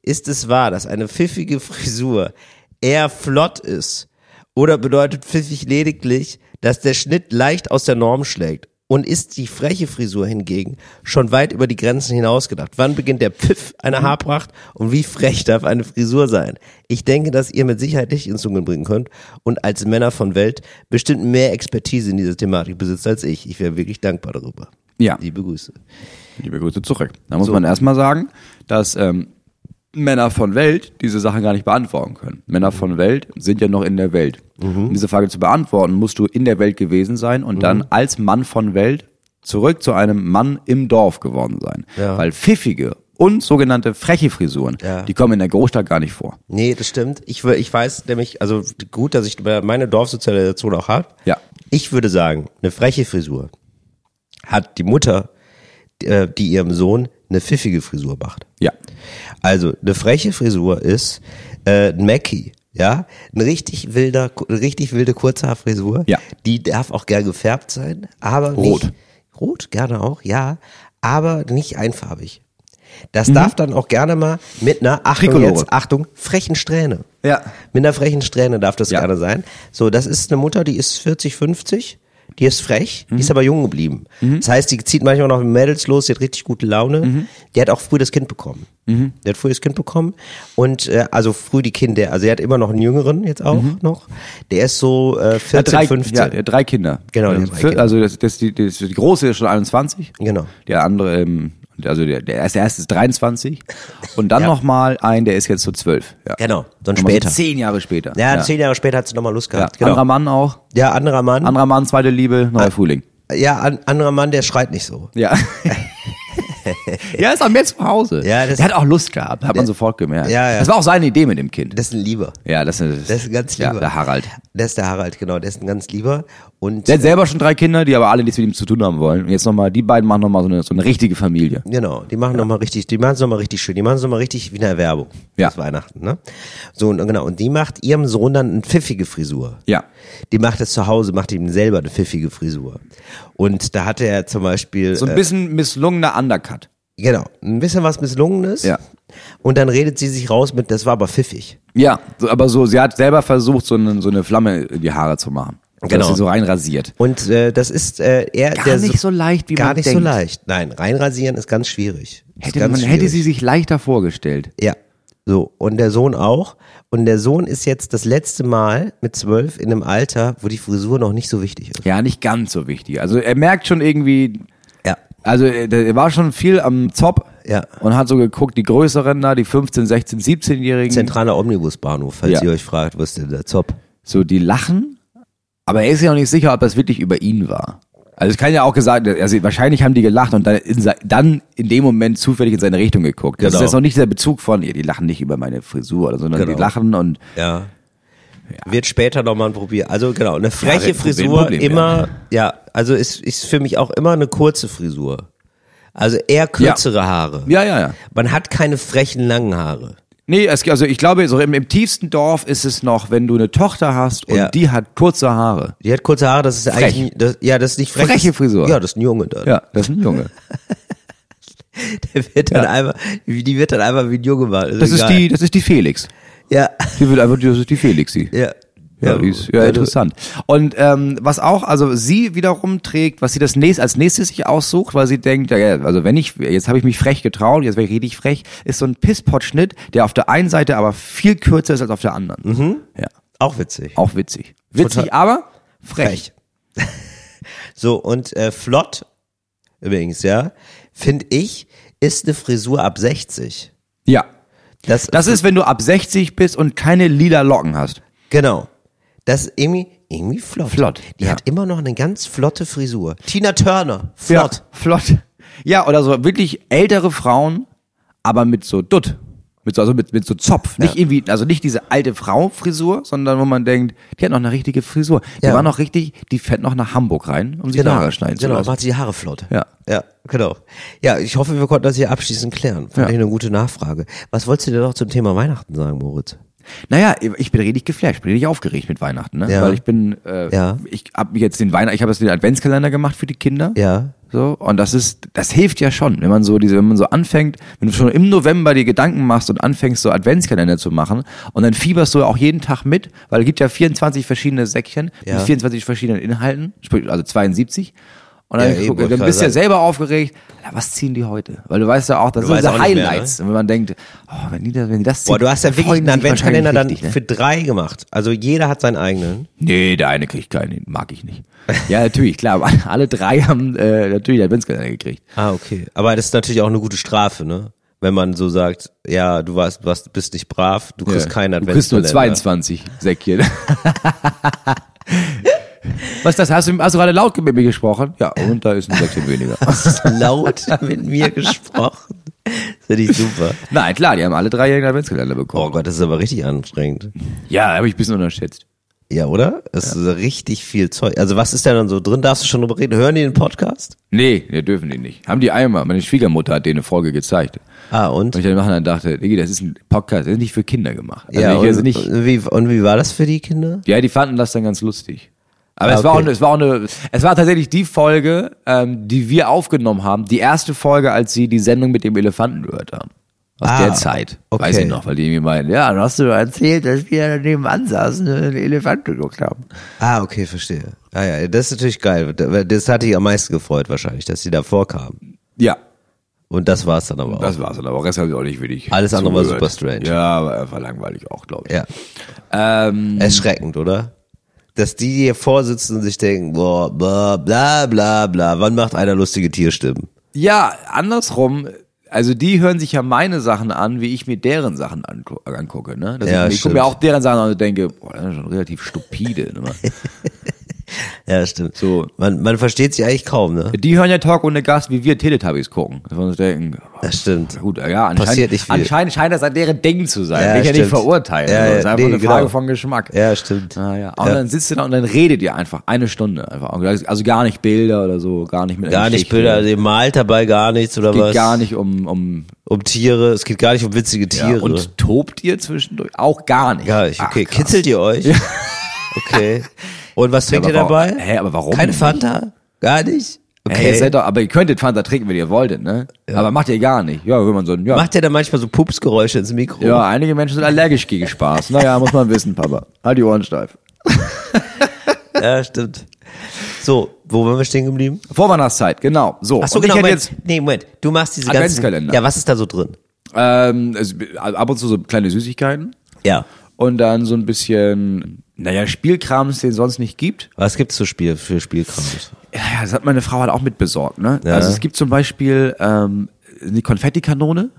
Ist es wahr, dass eine pfiffige Frisur eher flott ist? Oder bedeutet pfiffig lediglich, dass der Schnitt leicht aus der Norm schlägt? Und ist die freche Frisur hingegen schon weit über die Grenzen hinausgedacht? Wann beginnt der Pfiff einer Haarpracht und wie frech darf eine Frisur sein? Ich denke, dass ihr mit Sicherheit Licht ins Dunkeln bringen könnt und als Männer von Welt bestimmt mehr Expertise in dieser Thematik besitzt als ich. Ich wäre wirklich dankbar darüber. Ja. Liebe Grüße. Liebe Grüße zurück. Da muss man erstmal sagen, dass ähm, Männer von Welt diese Sachen gar nicht beantworten können. Männer von Welt sind ja noch in der Welt. Um diese Frage zu beantworten, musst du in der Welt gewesen sein und dann als Mann von Welt zurück zu einem Mann im Dorf geworden sein. Ja. Weil pfiffige und sogenannte freche Frisuren, Ja. die kommen in der Großstadt gar nicht vor. Nee, das stimmt. Ich, ich weiß nämlich, also gut, dass ich meine Dorfsozialisation auch habe. Ja. Ich würde sagen, eine freche Frisur hat die Mutter, äh, die ihrem Sohn eine pfiffige Frisur macht. Ja. Also eine freche Frisur ist äh, ein Mackie, ja, ein richtig wilder, eine richtig wilde Kurzhaarfrisur. Ja. Die darf auch gern gefärbt sein, aber Rot. nicht rot gerne auch, ja, aber nicht einfarbig. Das darf dann auch gerne mal mit einer Achtung Mhm. Jetzt Achtung frechen Strähne. Ja. Mit einer frechen Strähne darf das Ja. gerne sein. So, das ist eine Mutter, die ist 40, 50. Die ist frech, Mhm. die ist aber jung geblieben. Das heißt, die zieht manchmal noch mit Mädels los, die hat richtig gute Laune. Mhm. Die hat auch früh das Kind bekommen. Die hat früh das Kind bekommen und äh, also früh die Kinder. Also er hat immer noch einen Jüngeren jetzt auch noch. Der ist so äh, 14, Mhm. drei, 15. Ja, drei Kinder. Genau, Ähm, drei vier- Kinder. Also das, das, die, das, die große ist schon 21. Genau. Der andere, ähm, also der, der erste, ist 23. Und dann Ja. noch mal ein, der ist jetzt so 12. Ja. Genau, so ein Nochmal später. zehn Jahre später. Ja, zehn Jahre später hat sie nochmal Lust Ja. gehabt. Genau. Anderer Mann auch. ja, anderer Mann. Anderer Mann, zweite Liebe, neuer Frühling. ja, an, anderer Mann, der schreit nicht so. Ja. ja, ist auch mehr zu Hause. Ja, das- der hat auch Lust gehabt, hat man sofort gemerkt. Ja, ja. Das war auch seine Idee mit dem Kind. Das ist ein Lieber. ja, das ist, Das ist ein ganz ja, lieber. der Harald. Das ist der Harald, genau. Der ist ein ganz lieber. Und Der hat selber schon drei Kinder, die aber alle nichts mit ihm zu tun haben wollen. Und jetzt nochmal, die beiden machen nochmal so eine, so eine richtige Familie. Genau, die machen noch mal richtig, die machen es nochmal richtig schön. Die machen es nochmal richtig wie eine Werbung. Ja. Das Weihnachten, ne? So, und genau. Und die macht ihrem Sohn dann eine pfiffige Frisur. Ja. Die macht es zu Hause, macht ihm selber eine pfiffige Frisur. Und da hatte er zum Beispiel, So ein äh, bisschen misslungener Undercut. genau, ein bisschen was Misslungenes. Ja. Und dann redet sie sich raus mit, das war aber pfiffig. Ja, aber so, sie hat selber versucht, so eine, so eine Flamme in die Haare zu machen. Genau. Dass sie so reinrasiert. Und äh, das ist äh, eher Gar der nicht so leicht, wie gar man nicht so denkt. leicht. Nein, reinrasieren ist ganz schwierig. Ist Hätte, ganz man, hätte schwierig. sie sich leichter vorgestellt. Ja. So, und der Sohn auch. Und der Sohn ist jetzt das letzte Mal mit zwölf in einem Alter, wo die Frisur noch nicht so wichtig ist. Ja, nicht ganz so wichtig. Also er merkt schon irgendwie, Ja. also er, er war schon viel am Zop Ja. Und hat so geguckt, die größeren da, die 15, 16, 17-Jährigen, Zentraler Omnibusbahnhof, falls Ja. ihr euch fragt, wo ist denn der Zopp? so die lachen, aber er ist ja noch nicht sicher, ob das wirklich über ihn war. Also es kann ja auch gesagt, also wahrscheinlich haben die gelacht und dann in, dann in dem Moment zufällig in seine Richtung geguckt. Das Genau. ist jetzt noch nicht der Bezug von, ja, die lachen nicht über meine Frisur, oder, sondern Genau. die lachen und Ja. Wird später nochmal ein Probier. Also genau, eine freche ein Frisur Problem immer, ja, also ist, ist für mich auch immer eine kurze Frisur. Also eher kürzere Haare. ja, ja, ja. Man hat keine frechen langen Haare. Nee, es, also ich glaube, so im, im tiefsten Dorf ist es noch, wenn du eine Tochter hast und Ja. die hat kurze Haare. Die hat kurze Haare, das ist Frech. eigentlich, das, ja, das ist nicht frech. Freche das- Frisur. Ja, das ist ein Junge dann. Ja, das ist ein Junge. Der wird dann Ja. einfach, die wird dann einfach wie ein Junge mal. Das ist die, das ist die Felix. ja, Die wird einfach, das ist die Felix, sie. ja. Ja, ist, ja, interessant. Und ähm, was auch, also sie wiederum trägt, was sie das nächst, als nächstes sich aussucht, weil sie denkt, ja, also wenn ich, jetzt habe ich mich frech getraut, jetzt wäre ich richtig frech, ist so ein Pisspot-Schnitt, der auf der einen Seite aber viel kürzer ist als auf der anderen. Ja, Auch witzig. auch witzig. Witzig, Total. aber frech. So, und äh, flott, übrigens, ja, finde ich, ist eine Frisur ab 60. Ja. Das, Das ist, wenn du ab 60 bist und keine lila Locken hast. genau. Das ist irgendwie, irgendwie flott. Flott, Die ja. hat immer noch eine ganz flotte Frisur. Tina Turner, flott. Ja, flott. Ja, oder so wirklich ältere Frauen, aber mit so Dutt. Mit so, also mit, mit so Zopf. Nicht irgendwie, also nicht diese alte Frau-Frisur, sondern wo man denkt, die hat noch eine richtige Frisur. Die Ja. war noch richtig, die fährt noch nach Hamburg rein, um sich die Haare schneiden genau, zu lassen. macht sie die Haare flott. Ja. Ja, genau. Ja, ich hoffe, wir konnten das hier abschließend klären. Fand Ja. ich eine gute Nachfrage. Was wolltest du denn noch zum Thema Weihnachten sagen, Moritz? Naja, ich bin richtig geflasht, bin richtig aufgeregt mit Weihnachten, ne? Ja. Weil ich bin, äh, Ja. ich hab mich jetzt den Weihnachten, ich habe jetzt den Adventskalender gemacht für die Kinder. Ja. So, und das ist, das hilft ja schon, wenn man so diese, wenn man so anfängt, wenn du schon im November dir Gedanken machst und anfängst, so Adventskalender zu machen, und dann fieberst du auch jeden Tag mit, weil es gibt ja 24 verschiedene Säckchen Ja. mit 24 verschiedenen Inhalten, sprich, also 72. Und dann, Ja, eben, guck, wollte dann bist du ja selber aufgeregt, Alter, was ziehen die heute? Weil du weißt ja auch, das Du sind auch nicht mehr, Highlights. Und wenn man denkt, oh, wenn die das, wenn die das ziehen, Boah, du hast ja wirklich einen Adventskalender dann richtig, für drei gemacht. Also jeder hat seinen eigenen. Nee, der eine kriegt keinen, den mag ich nicht. Ja, natürlich, klar, aber alle drei haben äh, natürlich den Adventskalender gekriegt. Ah, okay. Aber das ist natürlich auch eine gute Strafe, ne? Wenn man so sagt, ja, du warst, warst bist nicht brav, du kriegst Ja. keinen Du kriegst nur Adventskalender. 22 Säckchen. Was das? Hast du, hast du gerade laut mit mir gesprochen? Ja, und da ist ein Säckchen weniger. Laut mit mir gesprochen. Das finde ich super. Nein, klar, die haben alle drei ihren Adventskalender Oh bekommen. Gott, das ist aber richtig anstrengend. Ja, habe ich ein bisschen unterschätzt. Ja, oder? Das ist richtig viel Zeug. Also was ist denn dann so drin? Darfst du schon drüber reden? Hören die den Podcast? Nee, wir dürfen die nicht. Haben die einmal. Meine Schwiegermutter hat denen eine Folge gezeigt. Ah, und? Und ich dann nachher dann dachte, Digi, das ist ein Podcast, das ist nicht für Kinder gemacht. Also ja, ich, und, also nicht, und, wie, und wie war das für die Kinder? Ja, die fanden das dann ganz lustig. Aber Ah, es, war auch, okay. eine- es war auch eine, es war tatsächlich die Folge, ähm, die wir aufgenommen haben, die erste Folge, als sie die Sendung mit dem Elefanten gehört haben. Aus Ah, der Zeit. okay. Weiß ich noch, weil die mir meinen, ja, dann hast du erzählt, dass wir nebenan saßen und einen Elefant geguckt haben. Ah, okay, verstehe. Ah ja, das ist natürlich geil. Das hatte ich am meisten gefreut wahrscheinlich, dass sie da vorkamen. Ja, Und das war's dann aber auch. das war's dann, aber Rest habe ich auch nicht wirklich. Alles andere war zugehört. super strange. Ja, aber einfach langweilig auch, glaube ich. Ja. Ähm, Erschreckend, oder? Dass die hier vorsitzen und sich denken, boah, bla, bla, bla, bla. Wann macht einer lustige Tierstimmen? Ja, andersrum. Also die hören sich ja meine Sachen an, wie ich mir deren Sachen angu angucke. Ne? Ja, ich ich gucke mir auch deren Sachen an und denke, boah, das ist schon relativ stupide. Ne? Ja, stimmt. So. Man, man versteht sich eigentlich kaum, ne? Die hören ja Talk ohne Gast, wie wir Teletubbies gucken. Dass wir uns denken, Das stimmt. gut, ja, anscheinend, Passiert nicht viel. anscheinend scheint das an deren Ding zu sein. Ja, Ja, ich ja nicht verurteilen. Ja, Ja, ja, das ist einfach nee, eine Frage genau. von Geschmack. Ja, stimmt. Ah, ja. Und Ja. dann sitzt du da und dann redet ihr einfach eine Stunde. Einfach. Also gar nicht Bilder oder so, gar nicht mit Gar nicht. Bilder, also ihr malt dabei gar nichts oder Geht was? gar nicht um, um Um Tiere, es geht gar nicht um witzige ja, Tiere. und tobt ihr zwischendurch? Auch gar nicht. Gar nicht, Ach, okay. krass. Kitzelt ihr euch? Okay. Und was trinkt aber ihr dabei? hä, aber warum Keine? Fanta? Gar nicht? Hey, Okay. ihr seid doch, aber ihr könntet Fanta trinken, wenn ihr wolltet, ne? Aber macht ihr gar nicht. Ja, wenn man so, ja. Macht ihr da manchmal so Pupsgeräusche ins Mikro? ja, einige Menschen sind allergisch gegen Spaß. Naja, muss man wissen, Papa. Halt die Ohren steif. Ja, stimmt. So, wo waren wir stehen geblieben? Vorweihnachtszeit, genau. So. Ach so, genau, Moment. jetzt nee, Moment. Du machst diese ganzen... Adventskalender. Ja, was ist da so drin? ähm, es, ab und zu so kleine Süßigkeiten Ja. und dann so ein bisschen, naja, Spielkrams, den es sonst nicht gibt. Was gibt's zu Spiel, für Spielkrams? Ja, das hat meine Frau halt auch mitbesorgt, ne? Ja. Also es gibt zum Beispiel ähm, die Konfettikanone,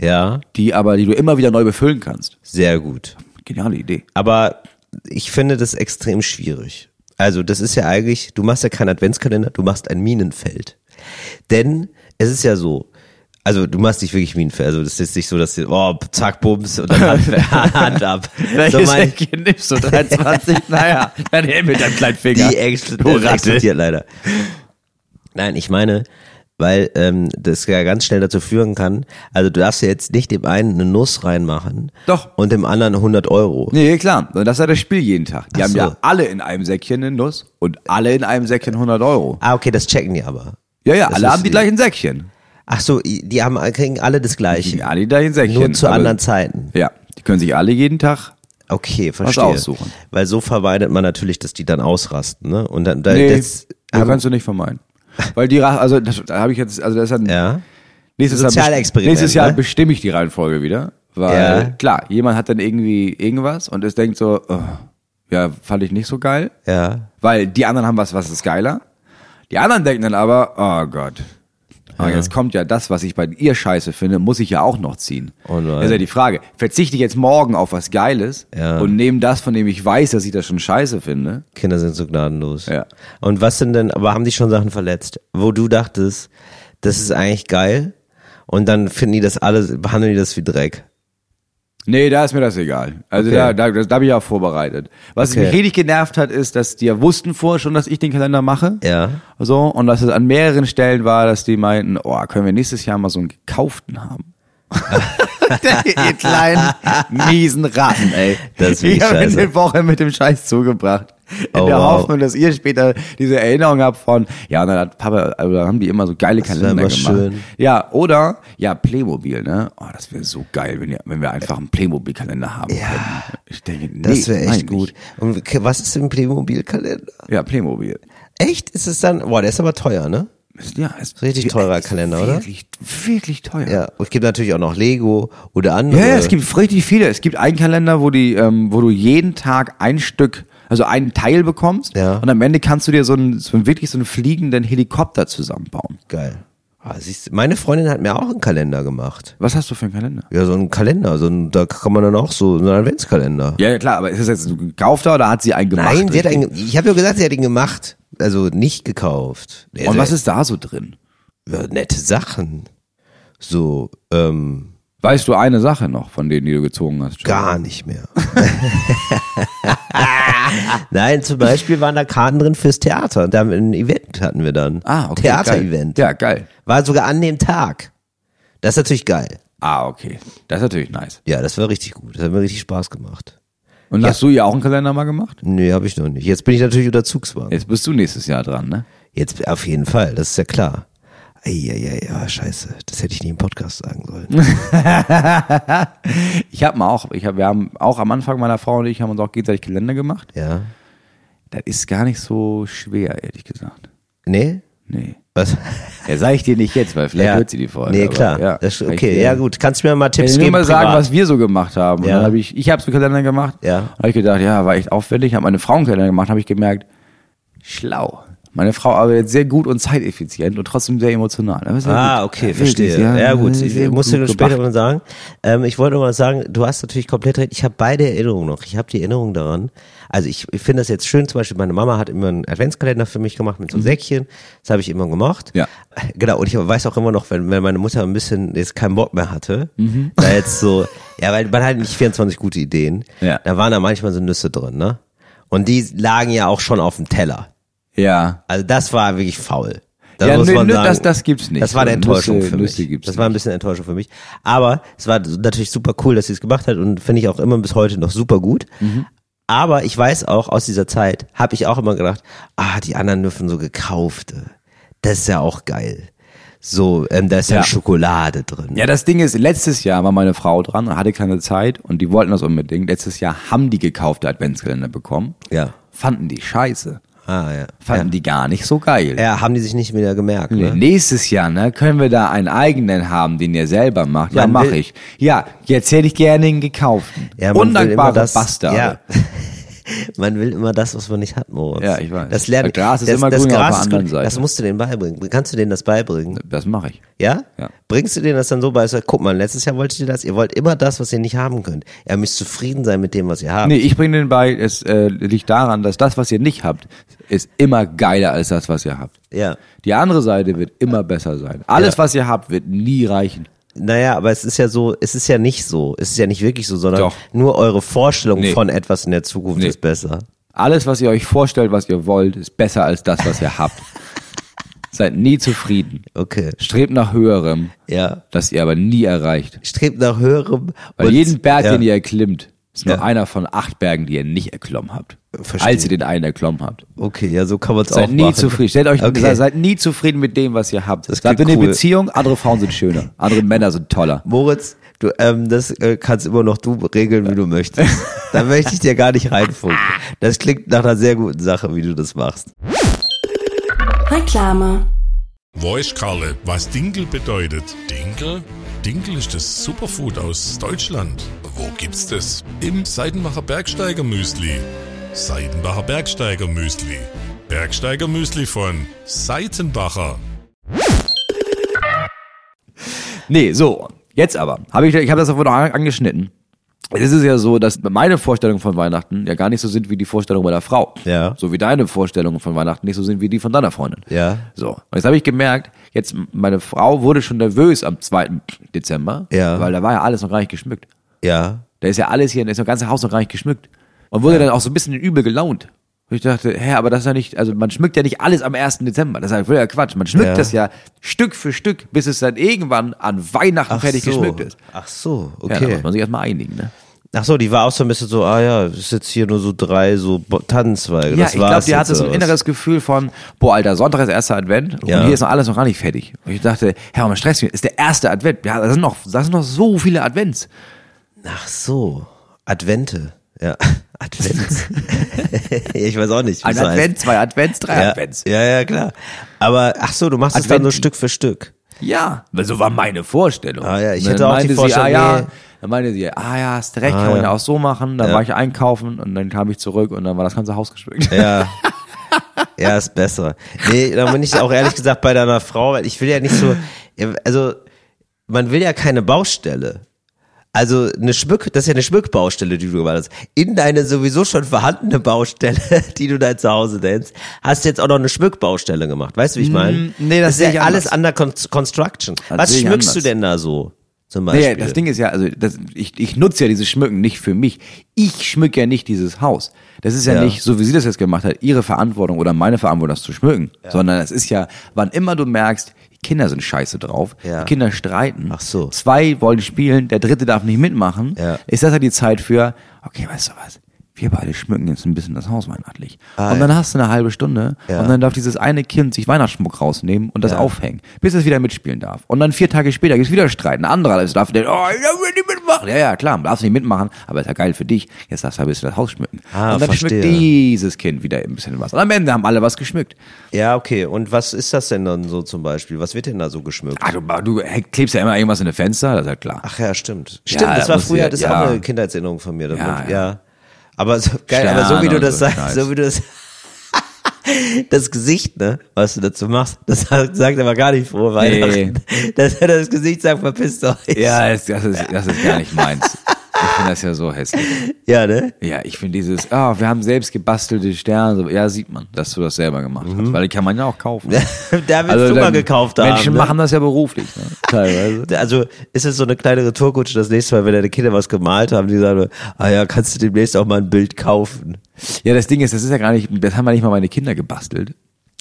Ja, die aber, die du immer wieder neu befüllen kannst. sehr gut. Geniale Idee. Aber ich finde das extrem schwierig. Also das ist ja eigentlich, du machst ja keinen Adventskalender, du machst ein Minenfeld. Denn es ist ja so, also du machst nicht wirklich Minenfeld, also das ist nicht so, dass du, oh, zack, bums und dann Hand, Hand ab. So Welches mein, Säckchen nimmst du? 23? naja, dann mit deinem kleinen Finger. die explodiert, Ratte. explodiert leider. Nein, ich meine, weil ähm, das ja ganz schnell dazu führen kann, also du darfst ja jetzt nicht dem einen eine Nuss reinmachen Doch. und dem anderen 100 Euro. Nee, klar. Und das ist ja das Spiel jeden Tag. Die Ach haben so. ja alle in einem Säckchen eine Nuss und alle in einem Säckchen 100 Euro. Ah, okay, das checken die aber. Ja, ja, Das alle haben die die- gleichen Säckchen. Ach so, die haben, kriegen alle das Die Gleiche. alle gleichen Säckchen. Nur zu aber- anderen Zeiten. Ja, die können sich alle jeden Tag. Okay, verstehe. aussuchen. Weil so vermeidet man natürlich, dass die dann ausrasten, ne? Und dann, da, Nee, das, das haben- kannst du nicht vermeiden. Weil die, also da habe ich jetzt, also das ist ein, ja. nächstes Jahr, Sozialexperiment, nächstes Jahr ne? bestimme ich die Reihenfolge wieder. Weil, Ja. klar, jemand hat dann irgendwie irgendwas und es denkt so, oh, ja, fand ich nicht so geil. Ja. Weil die anderen haben was, was ist geiler. Die anderen denken dann aber, oh Gott. Aber jetzt kommt ja das, was ich bei ihr scheiße finde, muss ich ja auch noch ziehen. Oh nein. Das ist ja die Frage. Verzichte ich jetzt morgen auf was Geiles Ja. und nehme das, von dem ich weiß, dass ich das schon scheiße finde. Kinder sind so gnadenlos. Ja. Und was sind denn, aber haben die schon Sachen verletzt, wo du dachtest, das ist eigentlich geil? Und dann finden die das alles, behandeln die das wie Dreck. Nee, da ist mir das egal. Also Okay. da, da, das, da bin ich auch vorbereitet. Was Okay. mich richtig genervt hat, ist, dass die ja wussten vorher schon, dass ich den Kalender mache. Ja. So, und dass es an mehreren Stellen war, dass die meinten, oh, können wir nächstes Jahr mal so einen gekauften haben. die kleinen, miesen Ratten, ey. Das ist ich habe scheiße. eine Woche mit dem Scheiß zugebracht. In Oh, der wow. Hoffnung, dass ihr später diese Erinnerung habt von, ja, dann hat Papa, also da haben die immer so geile Das Kalender gemacht. schön. Ja, oder, ja, Playmobil, ne? Oh, das wäre so geil, wenn, wenn wir einfach einen Playmobil-Kalender haben Ja. könnten. Ich denke, nee, Das wäre echt gut. nicht. Und was ist im Playmobil-Kalender? Ja, Playmobil. Echt? Ist es dann, boah, der ist aber teuer, ne? Ja, ist Richtig teurer Kalender, oder? wirklich, Wirklich teuer. Ja. Und es gibt natürlich auch noch Lego oder andere. Ja, ja, es gibt richtig viele. Es gibt einen Kalender, wo die, ähm, wo du jeden Tag ein Stück, also einen Teil bekommst. Ja. Und am Ende kannst du dir so einen, so einen wirklich so einen fliegenden Helikopter zusammenbauen. Geil. Ah, siehst meine Freundin hat mir auch einen Kalender gemacht. Was hast du für einen Kalender? Ja, so einen Kalender, so ein, da kann man dann auch so, so einen Adventskalender. Ja, ja, klar, aber ist das jetzt ein gekaufter oder hat sie einen gemacht? Nein, sie hat einen, ich habe ja gesagt, sie hat ihn gemacht. Also nicht gekauft. Und der- was ist da so drin? ja, nette Sachen. So, ähm, Weißt du eine Sache noch von denen, die du gezogen hast? Joe? gar nicht mehr. Nein, zum Beispiel waren da Karten drin fürs Theater. Da ein Event hatten wir dann. Ah, okay. Theaterevent. Ja, geil. War sogar an dem Tag. Das ist natürlich geil. Ah, okay. Das ist natürlich nice. Ja, das war richtig gut. Das hat mir richtig Spaß gemacht. Und Ja. hast du ja auch einen Kalender mal gemacht? Nee, habe ich noch nicht. Jetzt bin ich natürlich unter Zugzwang. Jetzt bist du nächstes Jahr dran, ne? Jetzt auf jeden Fall, das ist ja klar. Eieiei, ja, scheiße. Das hätte ich nie im Podcast sagen sollen. Ich habe mal auch, ich hab, wir haben auch am Anfang meiner Frau und ich haben uns auch gegenseitig Kalender gemacht. Ja. Das ist gar nicht so schwer, ehrlich gesagt. Nee? Nee. Was? Ja, sag ich dir nicht jetzt, weil vielleicht ja. hört sie die Folge. Nee, klar. Ja, das, ich okay, ja gut. Kannst du mir mal Ich Tipps will nur geben? mal sagen, privat? was wir so gemacht haben. Und Ja. dann habe ich, ich habe so Kalender gemacht. Ja. Habe ich gedacht, ja, war echt aufwendig. Habe meine Frau einen Kalender gemacht, habe ich gemerkt, schlau. Meine Frau arbeitet sehr gut und zeiteffizient und trotzdem sehr emotional. Ah, gut. okay, Ja, verstehe. wirklich, Ja, gut. Ich muss dir gut später mal sagen. Ähm, ich wollte noch mal sagen, du hast natürlich komplett recht. Ich habe beide Erinnerungen noch. Ich habe die Erinnerung daran. Also ich, ich finde das jetzt schön. Zum Beispiel meine Mama hat immer einen Adventskalender für mich gemacht mit so Säckchen. Das habe ich immer gemacht. Mhm. Ja. Genau. Und ich weiß auch immer noch, wenn, wenn meine Mutter ein bisschen jetzt keinen Bock mehr hatte, Mhm. da jetzt so, ja, weil man hat nicht 24 gute Ideen. Ja. Da waren da manchmal so Nüsse drin, ne? Und die lagen ja auch schon auf dem Teller. Ja. Also das war wirklich faul. Das Ja, muss nö, man nö, sagen. das- das gibt's nicht. Das war eine Enttäuschung Nüsse- für Nüsse mich. gibt's das war ein bisschen Enttäuschung für mich. Aber es war natürlich super cool, dass sie es gemacht hat und finde ich auch immer bis heute noch super gut. Mhm. Aber ich weiß auch aus dieser Zeit, habe ich auch immer gedacht, ah, die anderen dürfen so gekaufte. Das ist ja auch geil. So, ähm, da ist ja, Ja. Schokolade drin. Ja, das Ding ist, letztes Jahr war meine Frau dran und hatte keine Zeit und die wollten das unbedingt. Letztes Jahr haben die gekaufte Adventskalender bekommen. Ja. Fanden die scheiße. Ah, ja. Fanden ja. die gar nicht so geil. ja, haben die sich nicht wieder gemerkt, Nee, ne? Nächstes Jahr, ne, können wir da einen eigenen haben, den ihr selber macht. Ja, Man mach will- ich. Ja, jetzt hätte ich gerne den gekauften. Ja, Undankbare das- Bastarde. Ja. Man will immer das, was man nicht hat, Moritz. Ja, ich weiß. Das lernen. Das Gras ist das, immer das auf Gras der ist anderen grün. Seite. Das musst du denen beibringen. Kannst du denen das beibringen? Das mache ich. Ja? Ja. Bringst du denen das dann so bei? Guck mal, letztes Jahr wolltet ihr das. Ihr wollt immer das, was ihr nicht haben könnt. Ihr müsst zufrieden sein mit dem, was ihr habt. Nee, ich bringe denen bei, es äh, liegt daran, dass das, was ihr nicht habt, ist immer geiler als das, was ihr habt. Ja. Die andere Seite wird immer besser sein. Alles, Ja. was ihr habt, wird nie reichen. Naja, aber es ist ja so, es ist ja nicht so. Es ist ja nicht wirklich so, sondern Doch. nur eure Vorstellung Nee. von etwas in der Zukunft Nee. ist besser. Alles, was ihr euch vorstellt, was ihr wollt, ist besser als das, was ihr habt. Seid nie zufrieden. Okay. Strebt nach höherem, Ja. das ihr aber nie erreicht. Strebt nach höherem. Weil jeden Berg, ja. den ihr erklimmt, ist nur Ja. einer von acht Bergen, die ihr nicht erklommen habt. Verstehe. Als ihr den einen erklommen habt. Okay, ja, so kann man es auch Seid nie machen. zufrieden. Stellt euch, Okay. seid, seid nie zufrieden mit dem, was ihr habt. Das klingt in der cool. Beziehung, andere Frauen sind schöner, andere Männer sind toller. Moritz, du, ähm, das äh, kannst immer noch du regeln, wie du möchtest. da möchte ich dir gar nicht reinfunken. Das klingt nach einer sehr guten Sache, wie du das machst. Reklame. Weiß Karle, was Dinkel bedeutet. Dinkel? Dinkel ist das Superfood aus Deutschland. Wo gibt's das? Im Seidenbacher Bergsteiger Müsli. Seidenbacher Bergsteiger Müsli. Bergsteiger Müsli von Seitenbacher. Nee, so. Jetzt aber. Habe ich, ich habe das auch noch an- angeschnitten. Es ist ja so, dass meine Vorstellungen von Weihnachten ja gar nicht so sind wie die Vorstellungen meiner Frau. Ja. So wie deine Vorstellungen von Weihnachten nicht so sind wie die von deiner Freundin. Ja. So. Und jetzt habe ich gemerkt, jetzt meine Frau wurde schon nervös am 2. Dezember. Ja. Weil da war ja alles noch gar nicht geschmückt. Ja. Da ist ja alles hier, da ist das ganze Haus noch gar nicht geschmückt. Und wurde dann auch so ein bisschen übel gelaunt. Und ich dachte, hä, aber das ist ja nicht, also man schmückt ja nicht alles am 1. Dezember. Das ist ja völliger Quatsch. Man schmückt Ja. das ja Stück für Stück, bis es dann irgendwann an Weihnachten fertig so. geschmückt ist. Ach so, Ja, da okay. muss man sich erstmal einigen, ne? Ach so, die war auch so ein bisschen so, ah ja, ist jetzt hier nur so drei so Tannenzweige. Ja, das ich glaube, die hatte so ein inneres Gefühl von, boah, Alter, Sonntag ist erster Advent Ja. und hier ist noch alles noch gar nicht fertig. Und ich dachte, Herr, man stresst mich, ist der erste Advent. Ja, da sind noch, da sind noch so viele Advents. Ach so, Advente. Ja, Advents. ich weiß auch nicht. Ein es heißt. Advent, zwei Advents, drei ja, Advents. Ja, ja, klar. Aber ach so, du machst es dann so Stück für Stück. Ja, weil so war meine Vorstellung. Ah ja, ich dann hätte auch die meinte Vorstellung, Sie, ah, ja, nee. dann meinte sie, ah ja, hast recht, Ah, kann man ja. ja auch so machen. Dann Ja. war ich einkaufen und dann kam ich zurück und dann war das ganze Haus geschmückt. Ja. Ja, ist besser. Nee, da bin ich auch ehrlich gesagt bei deiner Frau, weil ich will ja nicht so, also man will ja keine Baustelle. Also eine Schmück, das ist ja eine Schmückbaustelle, die du gemacht hast. In deine sowieso schon vorhandene Baustelle, die du dein Zuhause nennst, hast du jetzt auch noch eine Schmückbaustelle gemacht. Weißt du, wie ich meine? Mm, nee, das ist sehe ja alles anders. under con construction. Das Was schmückst du anders. denn da so? Zum Beispiel. Nee, das Ding ist ja, also das, ich, ich nutze ja dieses Schmücken nicht für mich. Ich schmücke ja nicht dieses Haus. Das ist ja, Ja. nicht, so wie sie das jetzt gemacht hat, ihre Verantwortung oder meine Verantwortung, das zu schmücken. Sondern es ist ja, wann immer du merkst, Kinder sind scheiße drauf, Ja. die Kinder streiten. Ach so. Zwei wollen spielen, der dritte darf nicht mitmachen. Ja. Ist das ja die Zeit für, okay, weißt du was? Wir beide schmücken jetzt ein bisschen das Haus weihnachtlich. Ah, und dann hast du eine halbe Stunde Ja. und dann darf dieses eine Kind sich Weihnachtsschmuck rausnehmen und das Ja. aufhängen, bis es wieder mitspielen darf. Und dann vier Tage später gibt's wieder Streit. Ein anderer alles darf, der, oh, ich darf nicht mitmachen. Ja, ja, klar, darfst nicht mitmachen, aber ist ja geil für dich. Jetzt darfst du ein bisschen das Haus schmücken. Ah, und dann verstehe. schmückt dieses Kind wieder ein bisschen was. Und am Ende haben alle was geschmückt. Ja, okay. Und was ist das denn dann so zum Beispiel? Was wird denn da so geschmückt? Ah, du, du klebst ja immer irgendwas in die Fenster, das ist ja klar. Ach ja, stimmt. Ja, Stimmt, das war früher, ja- das ist ja. auch eine Kindheitserinnerung von mir. Damit. Ja, Ja, ja. Aber so geil, aber so wie du das so sagst, so wie du das, das Gesicht, ne, was du dazu machst, das sagt sagt aber gar nicht frohe Weihnachten. Das, das Gesicht sagt, verpisst euch. Ja, das, das, ist, das ist gar nicht meins. Ich finde das ja so hässlich. Ja, ne? Ja, ich finde dieses, ah, wir haben selbst gebastelte Sterne. Ja, sieht man, dass du das selber gemacht hast. Weil die kann man ja auch kaufen. da willst du mal gekauft haben. Menschen ne? machen das ja beruflich, ne? teilweise. Also ist es so eine kleine Retourkutsche das nächste Mal, wenn deine Kinder was gemalt haben, die sagen, ah ja, kannst du demnächst auch mal ein Bild kaufen. Ja, das Ding ist, das ist ja gar nicht, das haben ja nicht mal meine Kinder gebastelt.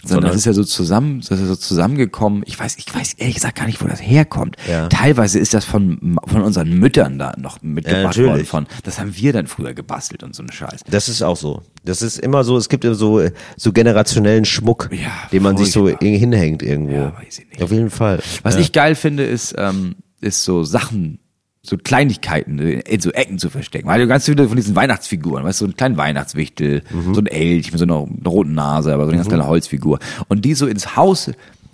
Sondern das ist ja so zusammen, das ist so zusammengekommen. Ich weiß, ich weiß ehrlich gesagt gar nicht, wo das herkommt. Ja. Teilweise ist das von, von unseren Müttern da noch mitgebracht natürlich. worden. Von, das haben wir dann früher gebastelt und so eine Scheiß. Das ist auch so. Das ist immer so, es gibt immer so, so generationellen Schmuck, Ja, den man sich so hinhängt irgendwo. Ja, weiß ich nicht. Auf jeden Fall. Was ja. ich geil finde, ist, ähm, ist so Sachen, so Kleinigkeiten in so Ecken zu verstecken. Weil du ganz viele von diesen Weihnachtsfiguren, weißt du, so einen kleinen Weihnachtswichtel, so ein Elch mit so einer, einer roten Nase, aber so eine ganz kleine Holzfigur. Und die so ins Haus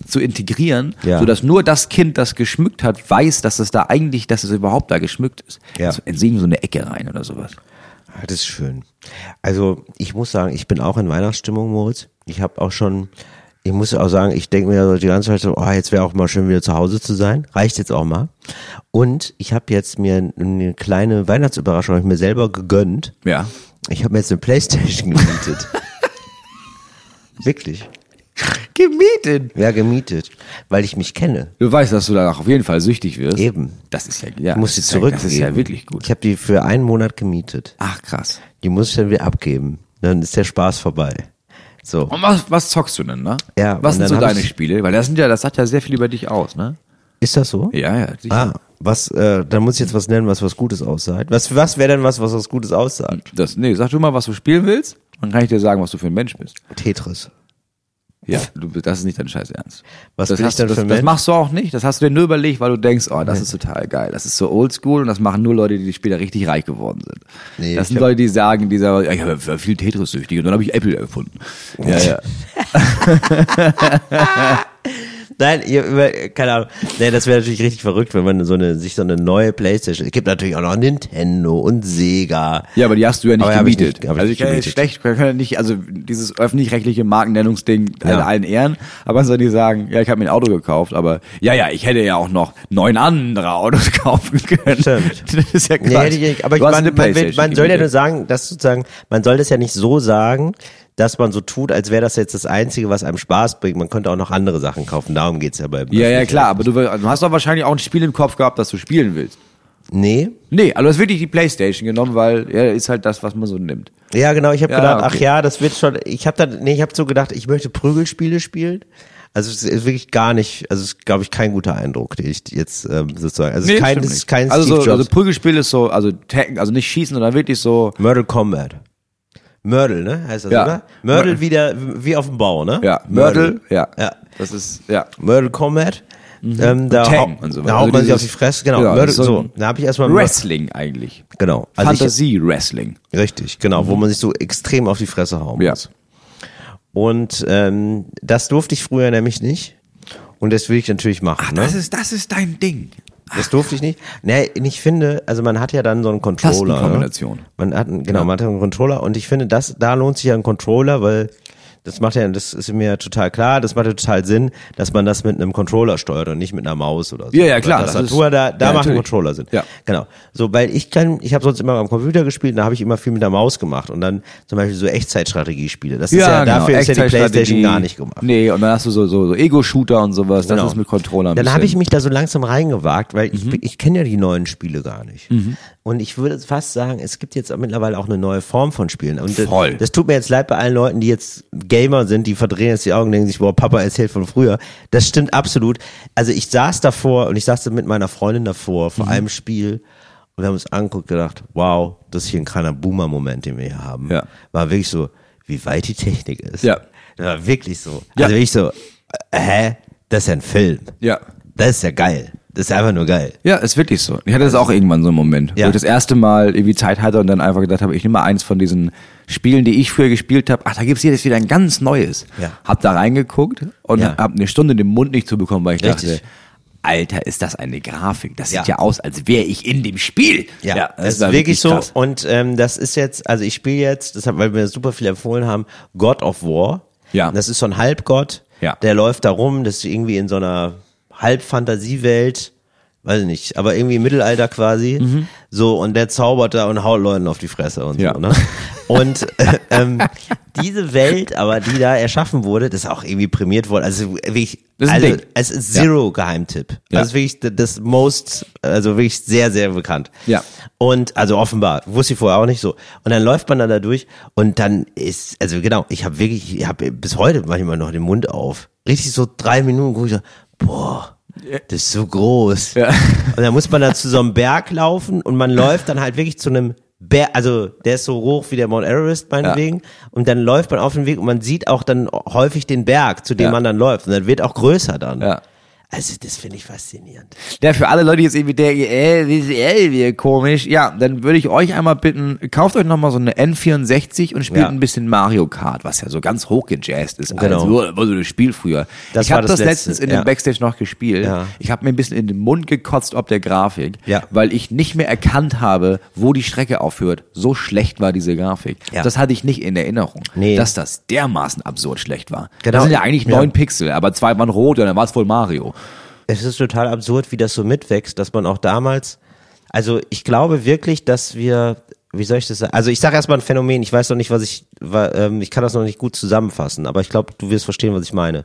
zu integrieren, Ja. sodass nur das Kind, das geschmückt hat, weiß, dass es da eigentlich, dass es überhaupt da geschmückt ist. Ja. Also in so eine Ecke rein oder sowas. Ah, Das ist schön. Also ich muss sagen, ich bin auch in Weihnachtsstimmung, Moritz. Ich habe auch schon, ich muss auch sagen, ich denke mir so die ganze Zeit so, oh, jetzt wäre auch mal schön wieder zu Hause zu sein. Reicht jetzt auch mal. Und ich habe jetzt mir eine kleine Weihnachtsüberraschung ich mir selber gegönnt. Ja. Ich habe mir jetzt eine Playstation gemietet. Wirklich. Gemietet. Ja, gemietet. Weil ich mich kenne. Du weißt, dass du danach auf jeden Fall süchtig wirst. Eben. Das ist ja, ja Ich muss sie zurückgeben. Das ist ja wirklich gut. Ich habe die für einen Monat gemietet. Ach, krass. Die muss ich dann wieder abgeben. Dann ist der Spaß vorbei. So. Und was, was zockst du denn, ne? Ja, Was sind so dann deine Spiele? Weil das sind ja, das sagt ja sehr viel über dich aus, ne? Ist das so? Ja, ja, sicher. Ah, was, äh, da muss ich jetzt was nennen, was was Gutes aussagt. Was, was wäre denn was, was was Gutes aussagt? Das, nee, sag du mal, was du spielen willst, dann kann ich dir sagen, was du für ein Mensch bist. Tetris. Ja, du, das ist nicht dein Scheiß Ernst. Was das hast, das, das machst du auch nicht. Das hast du dir nur überlegt, weil du denkst, oh, das ist total geil. Das ist so oldschool und das machen nur Leute, die später richtig reich geworden sind. Nee, das sind Leute, die sagen, die sagen, ja, ich habe viel Tetris süchtig und dann habe ich Apple erfunden. Ja, ja. Nein, ihr, keine Ahnung. Nee, das wäre natürlich richtig verrückt, wenn man so eine, sich so eine neue Playstation, es gibt natürlich auch noch Nintendo und Sega. Ja, aber die hast du ja nicht Aber ich gemietet. nicht- ich also nicht ich kann gemietet. schlecht, wir können nicht, also dieses öffentlich-rechtliche Markennennungsding Ja. in allen Ehren, aber man soll nicht sagen, ja, ich habe mir ein Auto gekauft, aber ja, ja, ich hätte ja auch noch neun andere Autos kaufen können. Stimmt. Das ist ja Nee, Quatsch. hätte ich, nicht. aber ich, hast man, man, soll ja nur sagen, dass sozusagen, man soll das ja nicht so sagen, dass man so tut, als wäre das jetzt das Einzige, was einem Spaß bringt. Man könnte auch noch andere Sachen kaufen. Darum geht's ja bei Ja, ja, klar, aber du, du hast doch wahrscheinlich auch ein Spiel im Kopf gehabt, das du spielen willst. Nee. Nee, also du hast wirklich die Playstation genommen, weil ja, ist halt das, was man so nimmt. Ja, genau. Ich habe Ja, gedacht, ach okay. ja, das wird schon. Ich habe dann, nee, ich habe so gedacht, ich möchte Prügelspiele spielen. Also es ist wirklich gar nicht, also es ist, glaube ich, kein guter Eindruck, den ich jetzt ähm, sozusagen. Also es ist kein, ist kein also, Steve so, also Jobs. Prügelspiel ist so, also Tekken, also nicht schießen, sondern wirklich so, Mortal Kombat. Mörtel, ne? Heißt das, Ja. oder? Mörtel Mör- wie, auf dem Bau, ne? ja, Mörtel, ja. Ja. Das ist, ja. Mortal Kombat. Ähm, da hau- und so da weiter. haut Also man sich auf die Fresse. Genau, Genau, ist so so. Da habe ich erstmal Wrestling eigentlich. Genau. Also ich, Fantasie-Wrestling. richtig, genau, wo man sich so extrem auf die Fresse hauen Ja. muss. Und ähm, das durfte ich früher nämlich nicht. Und das will ich natürlich machen. ne? Das ist, das ist dein Ding. Das durfte ich nicht. Nee, ich finde, also man hat ja dann so einen Controller. Ne? Tastenkombination. Man hat, einen- genau, man hat einen Controller und ich finde, das, da lohnt sich ja ein Controller, weil das macht ja, das ist mir total klar, das macht ja total Sinn, dass man das mit einem Controller steuert und nicht mit einer Maus oder so. Ja, ja, klar, Oder das Tastatur, ist- da, da ja, macht ein. Controller Sinn. Ja. Genau. So, weil ich kann, ich habe sonst immer am Computer gespielt, da habe ich immer viel mit der Maus gemacht und dann zum Beispiel so Echtzeitstrategiespiele. Das ist ja, dafür ist ja die genau. Playstation gar nicht gemacht. Nee, und dann hast du so, so, so Ego-Shooter und sowas, das Genau. ist mit Controller Dann habe ich mich da so langsam reingewagt, weil ich, ich kenne ja die neuen Spiele gar nicht. Mhm. Und ich würde fast sagen, es gibt jetzt mittlerweile auch eine neue Form von Spielen. Und das- Voll. das tut mir jetzt leid bei allen Leuten, die jetzt Gamer sind, die verdrehen jetzt die Augen und denken sich, boah, Papa erzählt von früher. Das stimmt absolut. Also ich saß davor und ich saß da mit meiner Freundin davor vor Mhm. einem Spiel und wir haben uns angeguckt und gedacht, wow, das ist hier ein kleiner Boomer-Moment, den wir hier haben. Ja. War wirklich so, wie weit die Technik ist. Ja. Das war wirklich so. Ja. Also wirklich so, äh, hä? Das ist ja ein Film. Ja. Das ist ja geil. Das ist einfach nur geil. Ja, ist wirklich so. Ich hatte das auch irgendwann so einen Moment, Ja. wo ich das erste Mal irgendwie Zeit hatte und dann einfach gedacht habe, ich nehme mal eins von diesen Spielen, die ich früher gespielt habe. Ach, da gibt's jetzt wieder ein ganz neues. Ja. Hab da reingeguckt und Ja. hab eine Stunde den Mund nicht zu bekommen, weil ich Richtig. dachte, Alter, ist das eine Grafik? Das Ja. sieht ja aus, als wäre ich in dem Spiel. Ja, das ist war wirklich so. Und ähm, das ist jetzt, also ich spiele jetzt, deshalb, weil wir super viel empfohlen haben, God of War. Ja. Das ist so ein Halbgott. Ja. Der läuft da rum, das ist irgendwie in so einer Halbfantasiewelt. Weiß ich nicht, aber irgendwie im Mittelalter quasi. So, und der zaubert da und haut Leuten auf die Fresse und Mhm. Ja. so, ne? Und äh, ähm, diese Welt, aber die da erschaffen wurde, das ist auch irgendwie prämiert worden. Also wirklich, ist also, es ist Zero Geheimtipp. Ja. Also wirklich das- most, also wirklich sehr, sehr bekannt. Ja. Und also offenbar, wusste ich vorher auch nicht so. Und dann läuft man dann da durch und dann ist, also genau, ich habe wirklich, ich habe bis heute manchmal noch den Mund auf. Richtig so drei Minuten gucke ich so, boah, das ist so groß. Ja. Und dann muss man da zu so einem Berg laufen und man läuft dann halt wirklich zu einem Berg, also der ist so hoch wie der Mount Everest meinetwegen. Und dann läuft man auf den Weg und man sieht auch dann häufig den Berg, zu dem Ja. man dann läuft. Und dann wird auch größer dann. Ja. Also das finde ich faszinierend. Ja, für alle Leute, die jetzt irgendwie denken, äh, wie komisch, ja, dann würde ich euch einmal bitten, kauft euch nochmal so eine N64 und spielt Ja. ein bisschen Mario Kart, was ja so ganz hochgejazzt ist. Genau. Also, war so das Spiel früher. Das ich habe das das, Letzte, letztens in ja. dem Backstage noch gespielt. Ja. Ich habe mir ein bisschen in den Mund gekotzt ob der Grafik, Ja. weil ich nicht mehr erkannt habe, wo die Strecke aufhört. So schlecht war diese Grafik. Ja. Das hatte ich nicht in Erinnerung, Nee. dass das dermaßen absurd schlecht war. Genau. Das sind ja eigentlich Ja. neun Pixel, aber zwei waren rot und dann war es wohl Mario. Es ist total absurd, wie das so mitwächst, dass man auch damals, also ich glaube wirklich, dass wir, wie soll ich das sagen? Also ich sage erstmal ein Phänomen, ich weiß noch nicht, was ich, ähm, ich kann das noch nicht gut zusammenfassen, aber ich glaube, du wirst verstehen, was ich meine.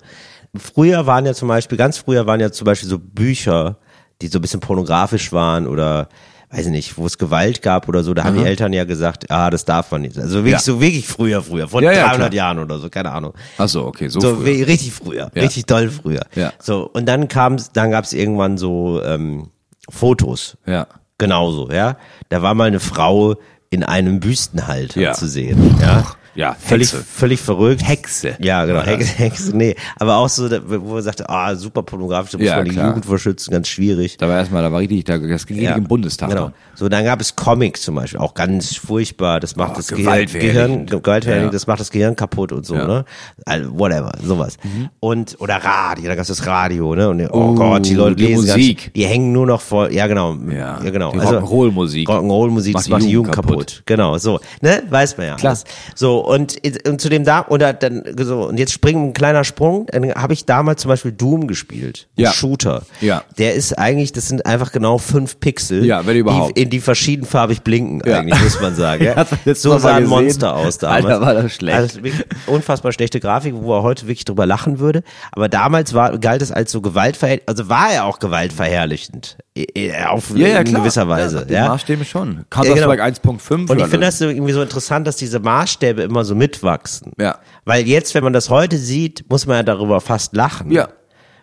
Früher waren ja zum Beispiel, ganz früher waren ja zum Beispiel so Bücher, die so ein bisschen pornografisch waren oder weiß ich nicht, wo es Gewalt gab oder so, da haben die Eltern ja gesagt, ah, das darf man nicht. Also wirklich Ja. so wirklich früher, früher, vor Ja, ja, 300 klar. Jahren oder so, keine Ahnung. Ach so, okay, so, So früher. richtig früher, Ja. richtig doll früher. Ja. So und dann kam, dann gab es irgendwann so ähm, Fotos, Ja. genauso, ja. Da war mal eine Frau in einem Büstenhalter Ja. zu sehen, ja. Ja, Völlig, Hexe. völlig verrückt. Hexe. Ja, genau. Hexe, Hexe, nee. Aber auch so, wo er sagte, ah, super pornografisch, da muss Ja, man die klar. Jugend vor schützen, ganz schwierig. Da war erstmal, da war richtig, da, das ging richtig im Bundestag. Genau. So, dann gab es Comics zum Beispiel, auch ganz furchtbar. Das macht Oh, das Gehirn. Gehirn gewaltverherrlichend, Ja. das macht das Gehirn kaputt und so, Ja. Mhm. ne? Also, whatever, sowas. Und, oder Radio, da gab es das Radio, ne? Und, oh, Oh, Gott, die Leute die lesen Musik. nicht- Die hängen nur noch vor, ja, genau. Ja, ja genau. die Rock'n'Roll-Musik. Rock'n'Roll-Musik, das macht die Jugend kaputt. Genau, so. Ne? Weiß man ja. Klar. So, und, und zu dem da, oder dann, so, und jetzt springen ein kleiner Sprung, dann habe ich damals zum Beispiel Doom gespielt. Ja. Shooter. Ja. Der ist eigentlich, das sind einfach genau fünf Pixel. Ja, wenn überhaupt. Die, in die verschiedenfarbig blinken, Ja. eigentlich, muss man sagen. Ja, Ja. so sah ein? Monster aus damals. Alter, war das schlecht. Also unfassbar schlechte Grafik, wo er heute wirklich drüber lachen würde. Aber damals war, galt es als so gewaltverherrlichend, also war er auch gewaltverherrlichend. Eh, eh, Auf in gewisser Weise. Ja, die Ja, Maßstäbe schon. Ja, Counter-Strike genau. 1.5. Und ich finde das irgendwie so interessant, dass diese Maßstäbe immer so mitwachsen. Ja. Weil jetzt, wenn man das heute sieht, muss man ja darüber fast lachen. Ja.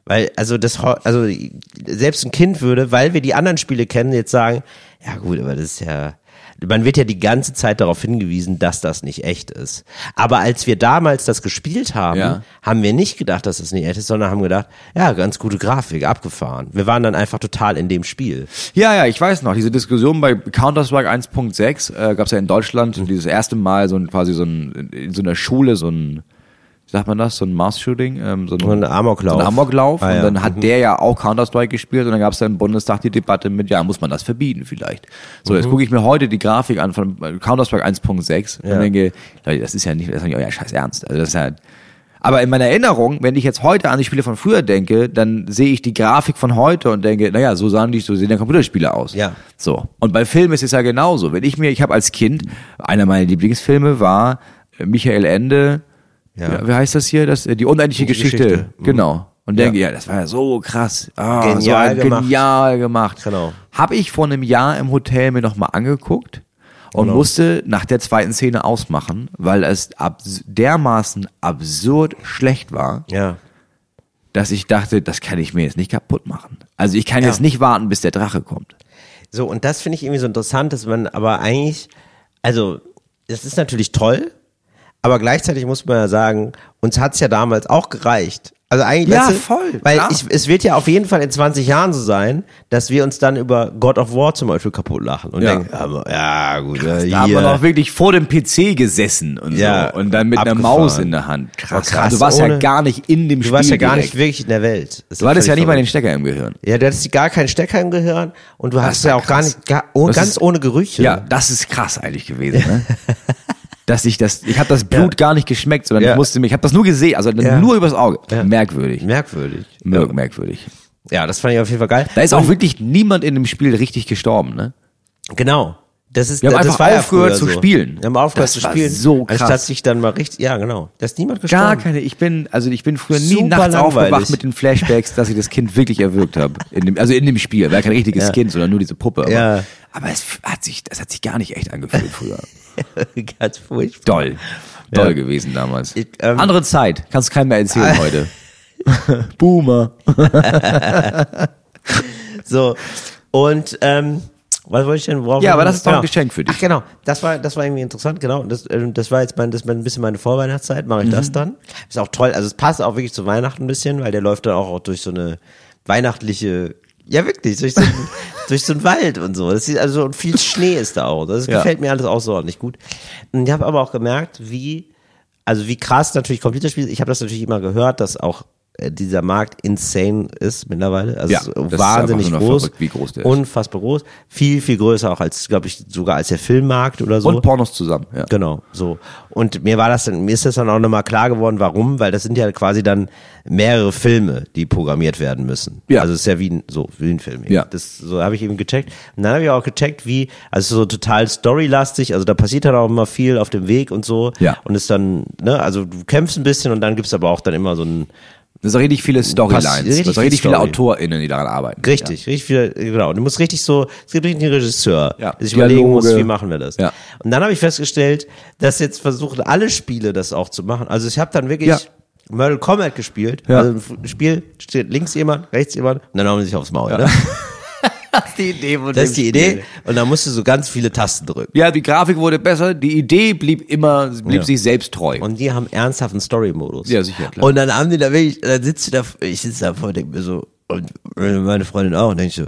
Weil, also das, also selbst ein Kind würde, weil wir die anderen Spiele kennen, jetzt sagen, ja gut, aber das ist ja, man wird ja die ganze Zeit darauf hingewiesen, dass das nicht echt ist. Aber als wir damals das gespielt haben, Ja. haben wir nicht gedacht, dass das nicht echt ist, sondern haben gedacht, ja, ganz gute Grafik, abgefahren. Wir waren dann einfach total in dem Spiel. Ja, ja, ich weiß noch, diese Diskussion bei Counter-Strike 1.6 äh, gab es ja in Deutschland Mhm. dieses erste Mal so ein quasi so ein in so einer Schule so ein sagt man das, so ein Mass-Shooting, ähm, so ein, So ein Amoklauf. So ein Amoklauf. Ah, und ja. dann hat der ja auch Counter-Strike gespielt und dann gab es dann im Bundestag die Debatte mit, ja, muss man das verbieten vielleicht. So, Mhm. jetzt gucke ich mir heute die Grafik an von Counter-Strike 1.6 Ja. und denke, Leute, das ist ja nicht, das ist ja nicht euer Scheiß Ernst. Also das ist ja, aber in meiner Erinnerung, wenn ich jetzt heute an die Spiele von früher denke, dann sehe ich die Grafik von heute und denke, naja, so sahen die, so sehen ja Computerspiele aus. Ja. So. Und bei Filmen ist es ja genauso. Wenn ich mir, ich habe als Kind, einer meiner Lieblingsfilme war äh, Michael Ende, Ja. ja. wie heißt das hier? Das, äh, die unendliche Geschichte. Geschichte. Mhm. Genau. Und Ja. denke, ja, das war ja so krass. Ah, Genial so gemacht. Genial gemacht. Genau. Habe ich vor einem Jahr im Hotel mir nochmal angeguckt und Genau. musste nach der zweiten Szene ausmachen, weil es abs dermaßen absurd schlecht war, Ja. dass ich dachte, das kann ich mir jetzt nicht kaputt machen. Also ich kann Ja. jetzt nicht warten, bis der Drache kommt. So, und das finde ich irgendwie so interessant, dass man aber eigentlich, also, das ist natürlich toll, aber gleichzeitig muss man ja sagen, uns hat's ja damals auch gereicht. Also eigentlich, Ja, weißt du, voll, Weil klar. ich, es wird ja auf jeden Fall in 20 Jahren so sein, dass wir uns dann über God of War zum Beispiel kaputt lachen und Ja. denken, ja, ja gut, äh, Da haben wir noch wirklich vor dem PC gesessen und Ja, so. Und dann mit einer abgefahren. Maus in der Hand. Krass. Krass, du warst ja ohne- gar nicht in dem du Spiel. warst ja gar direkt. nicht wirklich in der Welt. Das Du hattest ja nicht mal den. Stecker im Gehirn. Ja, du hattest gar keinen Stecker im Gehirn und du war ja auch gar krass. nicht, gar, oh, ganz ist- ohne Gerüche. Ja, das ist krass eigentlich gewesen, ne? Dass ich das, ich habe das Blut gar nicht geschmeckt, sondern Ja. ich musste mich, ich habe das nur gesehen, also Ja. nur übers Auge. Ja. Merkwürdig. Merkwürdig. Mer Merkwürdig. Ja, das fand ich auf jeden Fall geil. Da ist Und- auch wirklich niemand in dem Spiel richtig gestorben, ne? Genau. Das ist, Wir haben das einfach war ja aufgehört früher zu so. spielen. Wir haben aufgehört Das zu spielen. so krass. Anstatt sich dann mal richtig, ja, genau. Da ist niemand gestorben. Gar keine, ich bin, also ich bin früher nie Super nachts langweilig. aufgewacht mit den Flashbacks, dass ich das Kind wirklich erwürgt habe. In dem, also in dem Spiel, war kein richtiges Ja. Kind, sondern nur diese Puppe. Aber, Ja. aber es hat sich, das hat sich gar nicht echt angefühlt früher. Ganz furchtbar. Doll. Doll Ja. gewesen damals. Ich, ähm, Andere Zeit, kannst keinem mehr erzählen heute. Boomer. So. Und, ähm, was wollte ich denn? Worauf Ja, aber das ist doch ein Geschenk für dich. Ach, genau. Das war, das war irgendwie interessant, genau. Das, ähm, das war jetzt mein, das war ein bisschen meine Vorweihnachtszeit, mache ich Mhm. das dann. Ist auch toll. Also es passt auch wirklich zu Weihnachten ein bisschen, weil der läuft dann auch, auch durch so eine, weihnachtliche, ja wirklich, durch so, einen- durch so einen Wald und so. Das ist, also und viel Schnee ist da auch. Das Ja. gefällt mir alles außerordentlich gut. Und ich habe aber auch gemerkt, wie, also wie krass natürlich Computerspiele, ich habe das natürlich immer gehört, dass auch dieser Markt insane ist mittlerweile. Also Ja, ist ist wahnsinnig nur groß. verrückt, wie groß der ist. Unfassbar groß. Viel, viel größer auch als, glaube ich, sogar als der Filmmarkt oder so. Und Pornos zusammen, ja. Genau, so. Und mir war das dann, mir ist das dann auch nochmal klar geworden, warum, weil das sind ja quasi dann mehrere Filme, die programmiert werden müssen. Ja. Also es ist ja wie ein, so, wie ein Film. eben. Ja. Das, so habe ich eben gecheckt. Und dann habe ich auch gecheckt, wie, also so total storylastig, also da passiert dann auch immer viel auf dem Weg und so. Ja. Und ist dann, ne, also du kämpfst ein bisschen und dann gibt's aber auch dann immer so ein, Das sind richtig viele Storylines. richtig das sind richtig viele Story. AutorInnen, die daran arbeiten. Richtig, richtig viel, genau. Du musst richtig so, es gibt richtig einen Regisseur, Ja. der sich überlegen muss, Dialoge. wie machen wir das. Ja. Und dann habe ich festgestellt, dass jetzt versuchen alle Spiele das auch zu machen. Also ich habe dann wirklich Ja. Mortal Kombat gespielt. Ja. Also ein Spiel steht links jemand, rechts jemand, und dann hauen sie sich aufs Maul. Ne? Das ist die Idee von Das ist die Idee. Und dann musst du so ganz viele Tasten drücken. Ja, die Grafik wurde besser, die Idee blieb immer, blieb Ja. sich selbst treu. Und die haben ernsthaften Story-Modus. Ja, sicher, klar. Und dann haben die da wirklich, dann sitzt du da, ich sitze da vor und denke mir so, und meine Freundin auch, und denke ich so,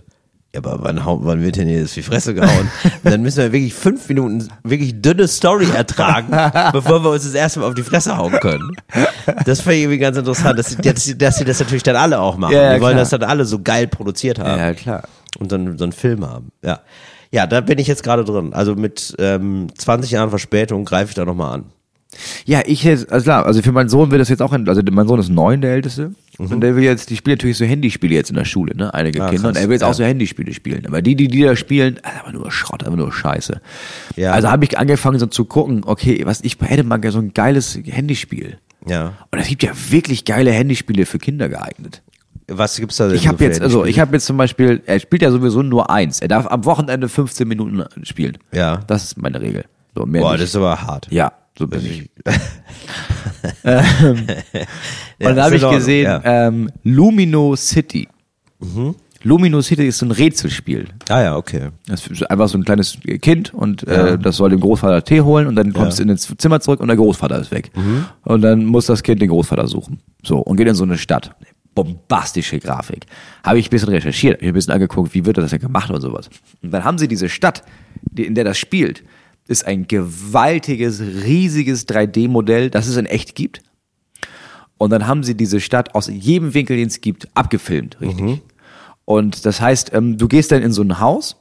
ja, aber wann, wann wird denn hier das die Fresse gehauen? und dann müssen wir wirklich fünf Minuten wirklich dünne Story ertragen, bevor wir uns das erste Mal auf die Fresse hauen können. Das fand ich irgendwie ganz interessant, dass sie, dass dass sie das natürlich dann alle auch machen. Ja, ja, die wollen klar. das dann alle so geil produziert haben ja, klar. und dann so einen Film haben. Ja. Ja, da bin ich jetzt gerade drin. Also mit ähm, 20 Jahren Verspätung greife ich da nochmal an. Ja, ich jetzt, also klar, also für meinen Sohn wird das jetzt auch, also mein Sohn ist neun, der Älteste. Und der will jetzt, die spielen natürlich so Handyspiele jetzt in der Schule, ne? Einige Mhm. Ah, Kinder. Und krass, er will jetzt ja. auch so Handyspiele spielen. Aber die, die, die da spielen, aber nur Schrott, aber nur Scheiße. Ja. Also habe ich angefangen so zu gucken, okay, was ich hätte mal so ein geiles Handyspiel. Ja. Und es gibt ja wirklich geile Handyspiele für Kinder geeignet. Was gibt's da denn? Ich habe jetzt, also ich habe jetzt zum Beispiel, er spielt ja sowieso nur eins. Er darf am Wochenende 15 Minuten spielen. Ja. Das ist meine Regel. So, mehr Boah, nicht. das ist aber hart. ja, so bin ich. Ja, Und dann ist habe ich gesehen, ja. ähm, Lumino City. Lumino City ist so ein Rätselspiel. Ah ja, okay. Das ist einfach so ein kleines Kind und äh, das soll dem Großvater Tee holen und dann kommst du in ins Zimmer zurück und der Großvater ist weg. Und dann muss das Kind den Großvater suchen. So, und geht in so eine Stadt. Bombastische Grafik. Habe ich ein bisschen recherchiert, habe ich ein bisschen angeguckt, wie wird das denn gemacht und sowas. Und dann haben sie diese Stadt, in der das spielt, ist ein gewaltiges, riesiges 3D-Modell, das es in echt gibt. Und dann haben sie diese Stadt aus jedem Winkel, den es gibt, abgefilmt, richtig. Und das heißt, ähm, du gehst dann in so ein Haus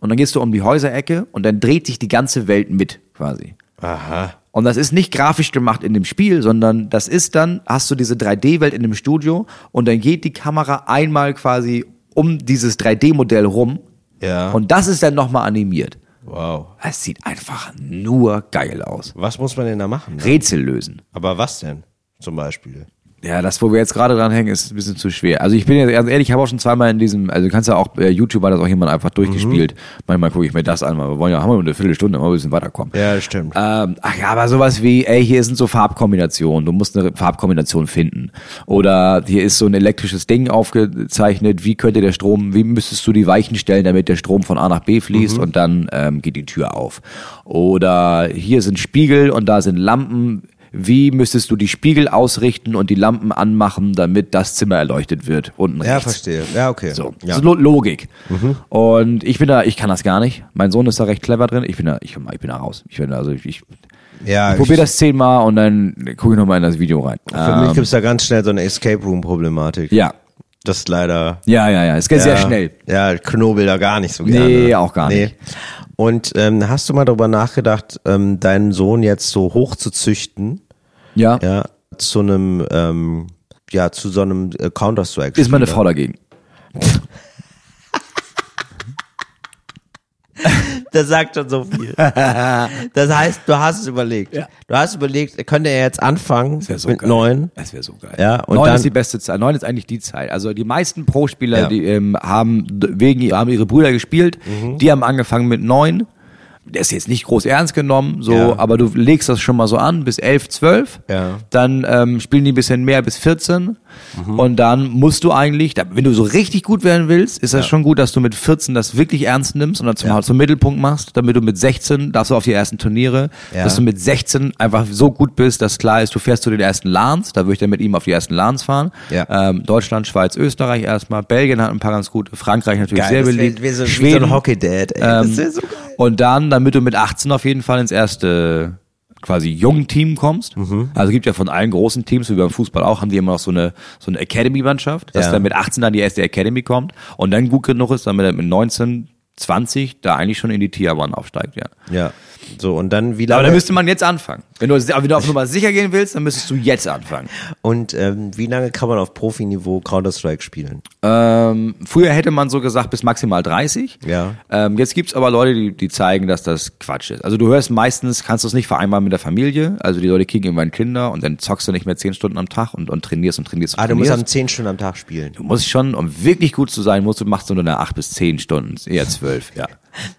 und dann gehst du um die Häuserecke und dann dreht sich die ganze Welt mit, quasi. Aha. Und das ist nicht grafisch gemacht in dem Spiel, sondern das ist dann, hast du diese 3D-Welt in dem Studio und dann geht die Kamera einmal quasi um dieses 3D-Modell rum. Ja. Und das ist dann nochmal animiert. Wow. Es sieht einfach nur geil aus. Was muss man denn da machen? Rätsel lösen. Aber was denn? Zum Beispiel. Ja, das, wo wir jetzt gerade dran hängen, ist ein bisschen zu schwer. Also ich bin jetzt ganz ehrlich, ich habe auch schon zweimal in diesem, also du kannst ja auch, äh, YouTube hat das auch jemand einfach durchgespielt. Manchmal gucke ich mir das an, weil wir wollen ja, haben wir nur eine Viertelstunde, mal ein bisschen weiterkommen. Ja, das stimmt. Ähm, ach ja, aber sowas wie, ey, hier sind so Farbkombinationen, du musst eine Farbkombination finden. Oder hier ist so ein elektrisches Ding aufgezeichnet, wie könnte der Strom, wie müsstest du die Weichen stellen, damit der Strom von A nach B fließt und dann ähm, geht die Tür auf. Oder hier sind Spiegel und da sind Lampen. Wie müsstest du die Spiegel ausrichten und die Lampen anmachen, damit das Zimmer erleuchtet wird? Unten Ja, rechts. verstehe. Ja, okay. So, Ja. das ist Lo Logik. Und ich bin da, ich kann das gar nicht. Mein Sohn ist da recht clever drin. Ich bin da, ich, ich bin da raus. Ich bin da, also ich, ich, ja, ich probiere das zehnmal und dann gucke ich nochmal in das Video rein. Für mich Ähm, gibt's da ganz schnell so eine Escape Room Problematik. ja, Das ist leider. ja, ja, ja. Es geht sehr ja, schnell. Ja, knobel da gar nicht so gerne. Nee, auch gar nicht. Und ähm, hast du mal darüber nachgedacht, ähm, deinen Sohn jetzt so hoch zu züchten, Ja, ja, zu einem, ähm, ja, zu so einem Counter-Strike? ist meine Frau dagegen. Das sagt schon so viel. das heißt, du hast es überlegt. Ja. Du hast überlegt, könnte er jetzt anfangen Das wäre so mit geil. neun? Das wäre so geil. Ja, und neun dann- ist die beste Zeit. Neun ist eigentlich die Zeit. Also die meisten Pro-Spieler, Ja. die ähm, haben wegen haben ihre Brüder gespielt. Mhm. Die haben angefangen mit neun. Der ist jetzt nicht groß ernst genommen, so, Ja. aber du legst das schon mal so an bis elf, zwölf. Ja. Dann ähm, spielen die ein bisschen mehr bis 14 Und dann musst du eigentlich, wenn du so richtig gut werden willst, ist das schon gut, dass du mit 14 das wirklich ernst nimmst und dann zum, zum Mittelpunkt machst, damit du mit 16 darfst du auf die ersten Turniere, Ja. dass du mit 16 einfach so gut bist, dass klar ist, du fährst zu den ersten LANs, da würde ich dann mit ihm auf die ersten LANs fahren. Ja. Ähm, Deutschland, Schweiz, Österreich erstmal, Belgien hat ein paar ganz gute, Frankreich natürlich sehr das wär- beliebt, wär so, wie so Schweden, ein Hockey-Dad, ey. ähm, so geil. und dann, damit du mit 18 auf jeden Fall ins erste quasi jungen Team kommst. Mhm. Also gibt ja von allen großen Teams, wie beim Fußball auch, haben die immer noch so eine so eine Academy-Mannschaft, dass Ja. dann mit 18 dann die erste Academy kommt und dann gut genug ist, damit er mit 19, 20 da eigentlich schon in die Tier One aufsteigt, ja. Ja. So, und dann wie Aber lange, da müsste man jetzt anfangen. Wenn du, aber wenn du auf Nummer sicher gehen willst, dann müsstest du jetzt anfangen. und ähm, wie lange kann man auf Profiniveau Counter-Strike spielen? Ähm, früher hätte man so gesagt bis maximal 30. Ja. Ähm, jetzt gibt's aber Leute, die, die zeigen, dass das Quatsch ist. Also du hörst meistens, kannst du es nicht vereinbaren mit der Familie. Also die Leute kriegen irgendwann Kinder und dann zockst du nicht mehr 10 Stunden am Tag und, und trainierst und trainierst und Ah, du musst trainierst. am 10 Stunden am Tag spielen. du musst schon, um wirklich gut zu sein, musst du machst du nur eine 8 bis 10 Stunden, eher 12, ja.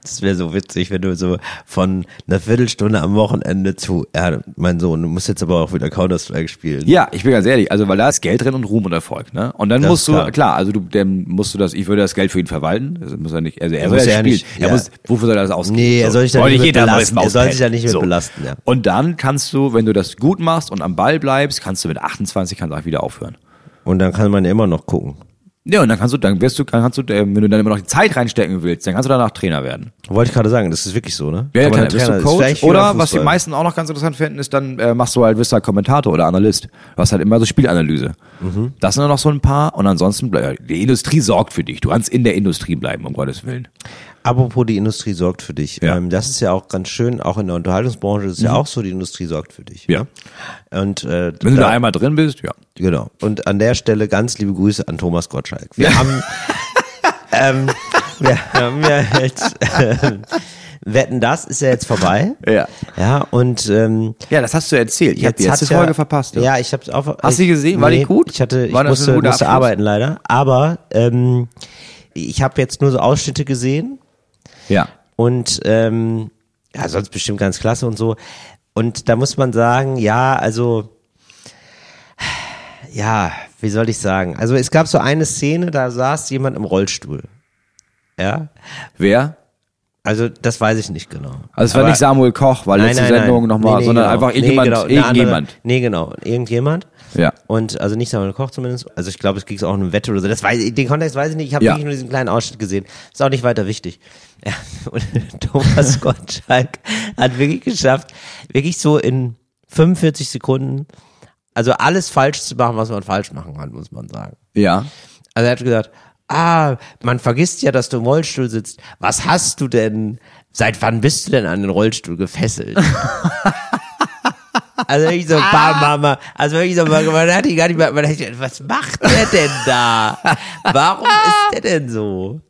Das wäre so witzig, wenn du so von einer Viertelstunde am Wochenende zu, ja, mein Sohn, du musst jetzt aber auch wieder Counter-Strike spielen. Ja, ich bin ganz ehrlich, also weil da ist Geld drin und Ruhm und Erfolg, ne? Und dann Das musst du, klar. klar. also du, dann musst du das, ich würde das Geld für ihn verwalten. Das muss er nicht, also er, muss ja spielen. nicht- er ja. muss, wofür soll er das ausgeben? Nee, er soll sich da nicht mit belasten. Er soll sich da nicht mit belasten, ja. Und dann kannst du, wenn du das gut machst und am Ball bleibst, kannst du mit 28 kannst du auch wieder aufhören. Und dann kann man immer noch gucken. Ja, und dann kannst du, dann wirst du, dann kannst du, äh, wenn du dann immer noch die Zeit reinstecken willst, dann kannst du danach Trainer werden. Wollte ich gerade sagen, das ist wirklich so, ne? Ja, dann bist Trainer- du Coach. Oder was die meisten auch noch ganz interessant finden, ist dann äh, machst du halt, wirst du halt Kommentator oder Analyst. Du hast halt immer so Spielanalyse. Mhm. Das sind dann noch so ein paar und ansonsten, bleib- die Industrie sorgt für dich. Du kannst in der Industrie bleiben, um Gottes Willen. Apropos, die Industrie sorgt für dich. Ja. Ähm, das ist ja auch ganz schön, auch in der Unterhaltungsbranche ist es ja auch so, die Industrie sorgt für dich. Mhm. Ja. Und äh, Wenn du da- einmal drin bist, ja. Genau. Und an der Stelle ganz liebe Grüße an Thomas Gottschalk. Wir haben, ähm, wir haben ja jetzt, ähm, Wetten, das ist ja jetzt vorbei. Ja. Ja, und ähm, Ja, das hast du erzählt. Ich habe die letzte ja, Folge verpasst. Ja, ich habe auch. Hast du gesehen? War die gut? Ich hatte, ich War musste, musste Abschluss? arbeiten leider. Aber ähm, ich habe jetzt nur so Ausschnitte gesehen ja. und ähm, ja, sonst bestimmt ganz klasse und so. Und da muss man sagen, ja, also ja, wie soll ich sagen? Also es gab so eine Szene, da saß jemand im Rollstuhl. Ja, Wer? Also das weiß ich nicht genau. Also es war nicht Samuel Koch, weil letzte Sendung nochmal, Nee, nee, sondern genau. einfach Nee, irgendjemand, genau, eine irgendjemand. Andere, nee, genau, irgendjemand. Ja. Und also nicht Samuel Koch zumindest. Also ich glaube, es ging auch um eine Wette oder so. Das weiß, ich- den Kontext weiß ich nicht. Ich habe Ja. wirklich nur diesen kleinen Ausschnitt gesehen. Ist auch nicht weiter wichtig. Ja, und Thomas Gottschalk hat wirklich geschafft, wirklich so in 45 Sekunden, also alles falsch zu machen, was man falsch machen kann, muss man sagen. Ja. Also er hat gesagt, ah, man vergisst ja, dass du im Rollstuhl sitzt. Was hast du denn? Seit wann bist du denn an den Rollstuhl gefesselt? also ich so, bam, Mama. Also wirklich so, man, hat die gar nicht mehr, man hat was macht der denn da? Warum ist der denn so?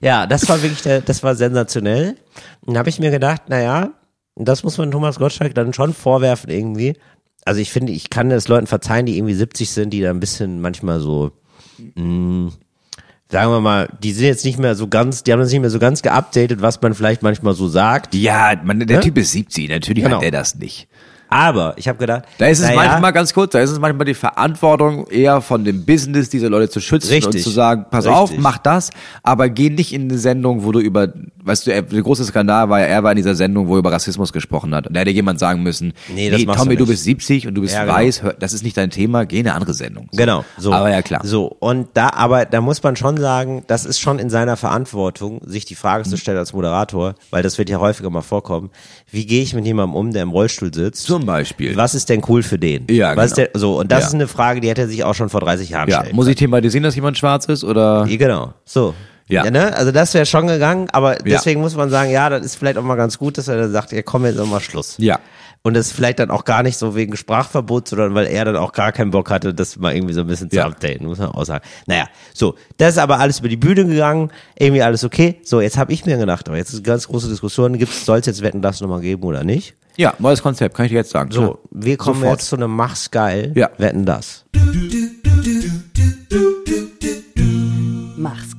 Ja, das war wirklich, der, das war sensationell. Und habe ich mir gedacht, naja, das muss man Thomas Gottschalk dann schon vorwerfen irgendwie. Also ich finde, ich kann das Leuten verzeihen, die irgendwie 70 sind, die da ein bisschen manchmal so sagen wir mal, die sind jetzt nicht mehr so ganz, die haben das nicht mehr so ganz geupdatet, was man vielleicht manchmal so sagt. Ja, man, der Ne? Typ ist 70, natürlich Genau. hat der das nicht. Aber ich habe gedacht, Da ist es naja, manchmal ganz kurz, da ist es manchmal die Verantwortung eher von dem Business, diese Leute zu schützen und Richtig. zu sagen, pass Richtig. auf, mach das, aber geh nicht in eine Sendung, wo du über, weißt du, er- der große Skandal war ja, er war in dieser Sendung, wo er über Rassismus gesprochen hat. Und da hätte jemand sagen müssen, Nee, das machst du Tommy, du nicht. bist 70 und du bist Ja, genau. weiß, hör, das ist nicht dein Thema, geh in eine andere Sendung. So. Genau, so. Aber ja, klar. So, und da, aber da muss man schon sagen, das ist schon in seiner Verantwortung, sich die Frage zu stellen als Moderator, weil das wird ja häufiger mal vorkommen, wie gehe ich mit jemandem um, der im Rollstuhl sitzt? Zum Beispiel. Was ist denn cool für den? Ja, Was genau. ist der, so, und das Ja. ist eine Frage, die hätte er sich auch schon vor 30 Jahren Ja, stellen muss ich thematisieren, dass jemand schwarz ist oder? Ja, Genau, so. Ja. ne? Also das wäre schon gegangen, aber deswegen muss man sagen, ja, das ist vielleicht auch mal ganz gut, dass er dann sagt, ja komm, jetzt noch mal Schluss. Ja. Und das vielleicht dann auch gar nicht so wegen Sprachverbot, sondern weil er dann auch gar keinen Bock hatte, das mal irgendwie so ein bisschen zu Ja. updaten, muss man auch sagen. Naja, so, das ist aber alles über die Bühne gegangen, irgendwie alles okay. So, jetzt habe ich mir gedacht, aber jetzt ist eine ganz große Diskussion, gibt's, soll es jetzt Wetten, das nochmal geben oder nicht? Ja, neues Konzept, kann ich dir jetzt sagen. So, wir kommen Sofort. jetzt zu einem Mach's geil, Ja. Wetten, das. Mach's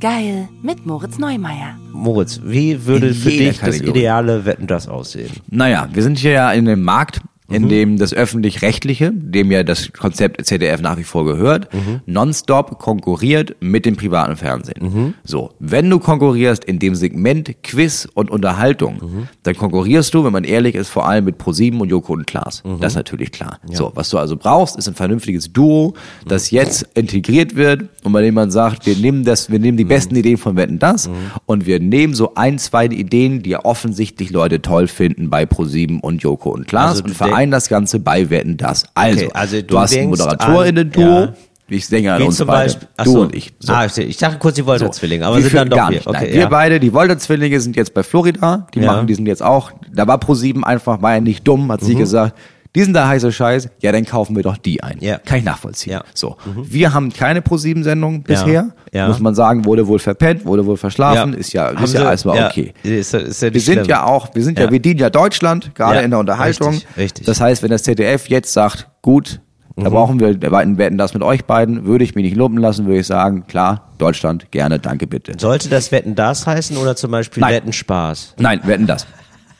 geil mit Moritz Neumeier. Moritz, wie würde In für dich das Kategorie. ideale Wetten, das aussehen? Naja, wir sind hier ja in dem Markt in dem das öffentlich-rechtliche, dem ja das Konzept ZDF nach wie vor gehört, nonstop konkurriert mit dem privaten Fernsehen. So, wenn du konkurrierst in dem Segment Quiz und Unterhaltung, dann konkurrierst du, wenn man ehrlich ist, vor allem mit ProSieben und Joko und Klaas. Das ist natürlich klar. So, was du also brauchst, ist ein vernünftiges Duo, das jetzt integriert wird und bei dem man sagt, wir nehmen das, wir nehmen die besten Ideen von Wetten das und wir nehmen so ein, zwei Ideen, die ja offensichtlich Leute toll finden bei ProSieben und Joko und Klaas Also und vereinen das Ganze bei Wetten das. Also, Okay, also du, du hast ein denkst Moderatorinnen-Duo, an- ich denke an Wie uns zum beide, Beispiel, ach du und ich. So. Ah, ich, dachte kurz, die Wolter-Zwillinge, aber Wir sind dann doch gar nicht. Okay, Nein, wir ja. beide, die Wolter-Zwillinge sind jetzt bei Florida. Die Ja. machen, die sind jetzt auch, da war Pro7 einfach, war ja nicht dumm, hat Mhm. sie gesagt, die sind der heiße Scheiß, ja, dann kaufen wir doch die ein. Ja. Kann ich nachvollziehen. Ja. Mhm. So. Wir haben keine Pro7-Sendung bisher. Ja. Muss man sagen, wurde wohl verpennt, wurde wohl verschlafen, ist ja, Haben ist ja alles mal ja, okay. Ist, ja- ist ja Wir sind schlimm. ja auch, wir sind ja, wir dienen ja Deutschland, gerade in der Unterhaltung. richtig, richtig. Das heißt, wenn das ZDF jetzt sagt, gut, da Mhm. brauchen wir, wir wetten das mit euch beiden, würde ich mich nicht lumpen lassen, würde ich sagen, klar, Deutschland, gerne, danke bitte. Sollte das Wetten das heißen oder zum Beispiel Nein. Wetten Spaß? Nein, wetten das.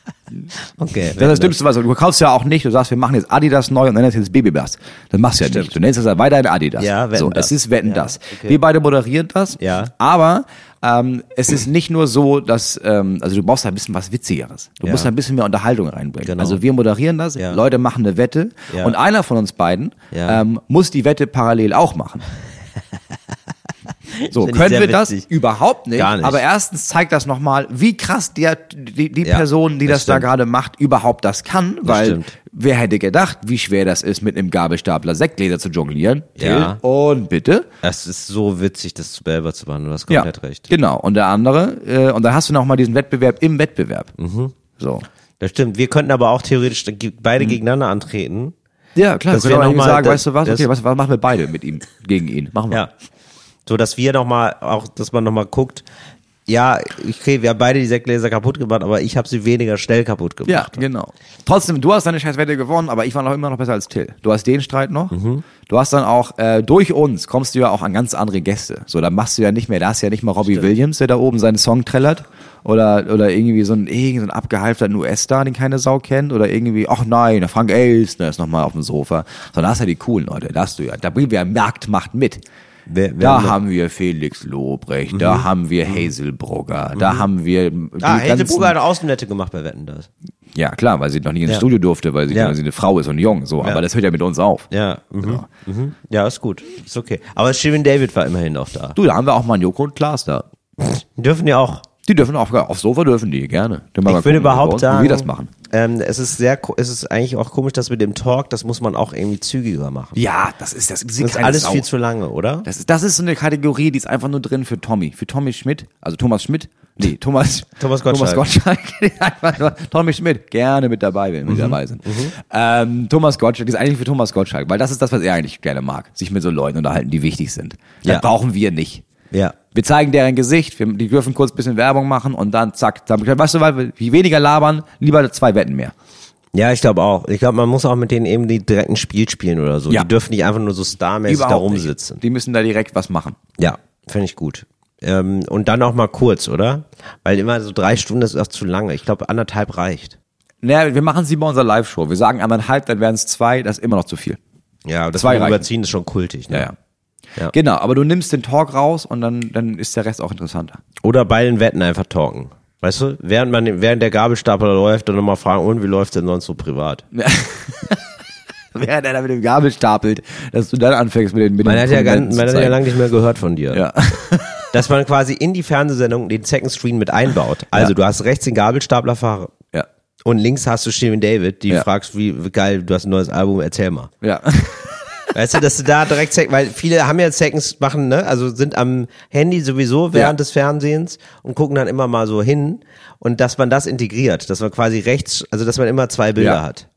Okay. Das ist das Dümmste, was du kaufst ja auch nicht. Du sagst, wir machen jetzt Adidas neu und nennst jetzt Babybus. Das machst du ja nicht. Du nennst es ja weiterhin Adidas. Ja, Wetten so, das. es ist Wetten Ja, das. okay. Wir beide moderieren das. Ja. Aber ähm, es ist nicht nur so, dass ähm, also du brauchst ein bisschen was Witzigeres. Du Ja. musst ein bisschen mehr Unterhaltung reinbringen. Genau. Also wir moderieren das. Ja. Leute machen eine Wette Ja. und einer von uns beiden ähm, muss die Wette parallel auch machen. So, können wir das? witzig. Überhaupt nicht. Gar nicht. Aber erstens zeigt das nochmal, wie krass der, die, die Ja, Person, die das das, da gerade macht, überhaupt das kann. weil stimmt. wer hätte gedacht, wie schwer das ist, mit einem Gabelstapler Sektgläser zu jonglieren? Ja. Und bitte? Das ist so witzig, das selber zu machen. Du hast Ja, komplett recht. genau. Und der andere, äh, und dann hast du noch mal diesen Wettbewerb im Wettbewerb. Mhm. So. Das stimmt. Wir könnten aber auch theoretisch beide gegeneinander antreten. Ja, klar. Das Das wir noch mal- sagen, das- weißt du was? das- Okay, was, was machen wir beide mit ihm, gegen ihn? Machen wir. Ja. So, dass wir nochmal, auch, dass man nochmal guckt, ja, okay, wir haben beide die Sektgläser kaputt gemacht, aber ich habe sie weniger schnell kaputt gemacht. Ja, genau. Trotzdem, du hast deine Scheißwette gewonnen, aber ich war noch immer noch besser als Till. Du hast den Streit noch. Mhm. Du hast dann auch, äh, durch uns kommst du ja auch an ganz andere Gäste. So, da machst du ja nicht mehr, da ist ja nicht mal Robbie Williams, der da oben seinen Song trällert. Oder, oder irgendwie so ein, irgend so abgehalfterten US-Star, den keine Sau kennt. Oder irgendwie, ach nein, der Frank Elstner ist nochmal auf dem Sofa. Sondern da hast du ja die coolen Leute, da hast du ja, da bringen wir ja Marktmacht mit. Wer, wer Da haben wir Felix Lobrecht, da haben wir Hazel Brugger, da haben wir Mhm. Ah, Hazel ganzen- Brugger hat Außenwette gemacht bei Wetten, das. ja, klar, weil sie noch nie ins Ja. Studio durfte, weil sie, Ja. weil sie eine Frau ist und jung, so. Ja. Aber das hört ja mit uns auf. Ja, mhm. Mhm. ja, ist gut, ist okay. Aber Shirin David war immerhin noch da. Du, da haben wir auch mal einen Joko und Klaas da. Die dürfen ja auch. Die dürfen auch, aufs Sofa dürfen die, gerne. Ich würde gucken, überhaupt sagen, Wie wir das machen. Ähm, es ist sehr, es ist eigentlich auch komisch, dass mit dem Talk, das muss man auch irgendwie zügiger machen. Ja, das ist, das Das ist alles viel zu lange, oder? das ist, das ist so eine Kategorie, die ist einfach nur drin für Tommy. Für Tommy Schmidt, also Thomas Schmidt. Nee, Thomas, Thomas Gottschalk. Thomas Gottschalk. Einfach nur Tommy Schmidt, gerne mit dabei, wenn wir Mhm. dabei sind. Ähm, Thomas Gottschalk, ist eigentlich für Thomas Gottschalk, weil das ist das, was er eigentlich gerne mag. Sich mit so Leuten unterhalten, die wichtig sind. Das Ja. brauchen wir nicht. Ja. Wir zeigen deren Gesicht, wir, die dürfen kurz ein bisschen Werbung machen und dann zack, dann, weißt du, weil wie weniger labern, lieber zwei Wetten mehr. Ja, ich glaube auch. Ich glaube, man muss auch mit denen eben die direkten Spiel spielen oder so. Ja. Die dürfen nicht einfach nur so starmäßig da rumsitzen. Nicht. Die müssen da direkt was machen. Ja, finde ich gut. Ähm, und dann auch mal kurz, oder? Weil immer so drei Stunden ist auch zu lange. Ich glaube, anderthalb reicht. Naja, wir machen sie bei unserer Live-Show. Wir sagen anderthalb, dann wären es zwei, das ist immer noch zu viel. Ja, das Zwei. Überziehen ist schon kultig. Ne? Ja, ja. Ja. Genau, aber du nimmst den Talk raus und dann, dann ist der Rest auch interessanter. Oder bei den Wetten einfach talken. Weißt du, während man, während der Gabelstapler läuft, dann nochmal fragen, und wie läuft's denn sonst so privat? Während er da mit dem Gabel stapelt, dass du dann anfängst mit den mit Man hat ja, ganz, man hat ja lange nicht mehr gehört von dir. Ja. Dass man quasi in die Fernsehsendung den Second Screen mit einbaut. Also Ja. du hast rechts den Gabelstaplerfahrer ja. und links hast du Shirin David, die Ja. fragst, wie, wie geil, du hast ein neues Album, erzähl mal. Ja. Weißt du, dass du da direkt, Sec- weil viele haben ja Seconds machen, ne, also sind am Handy sowieso während Ja. des Fernsehens und gucken dann immer mal so hin und dass man das integriert, dass man quasi rechts, also dass man immer zwei Bilder Ja. hat.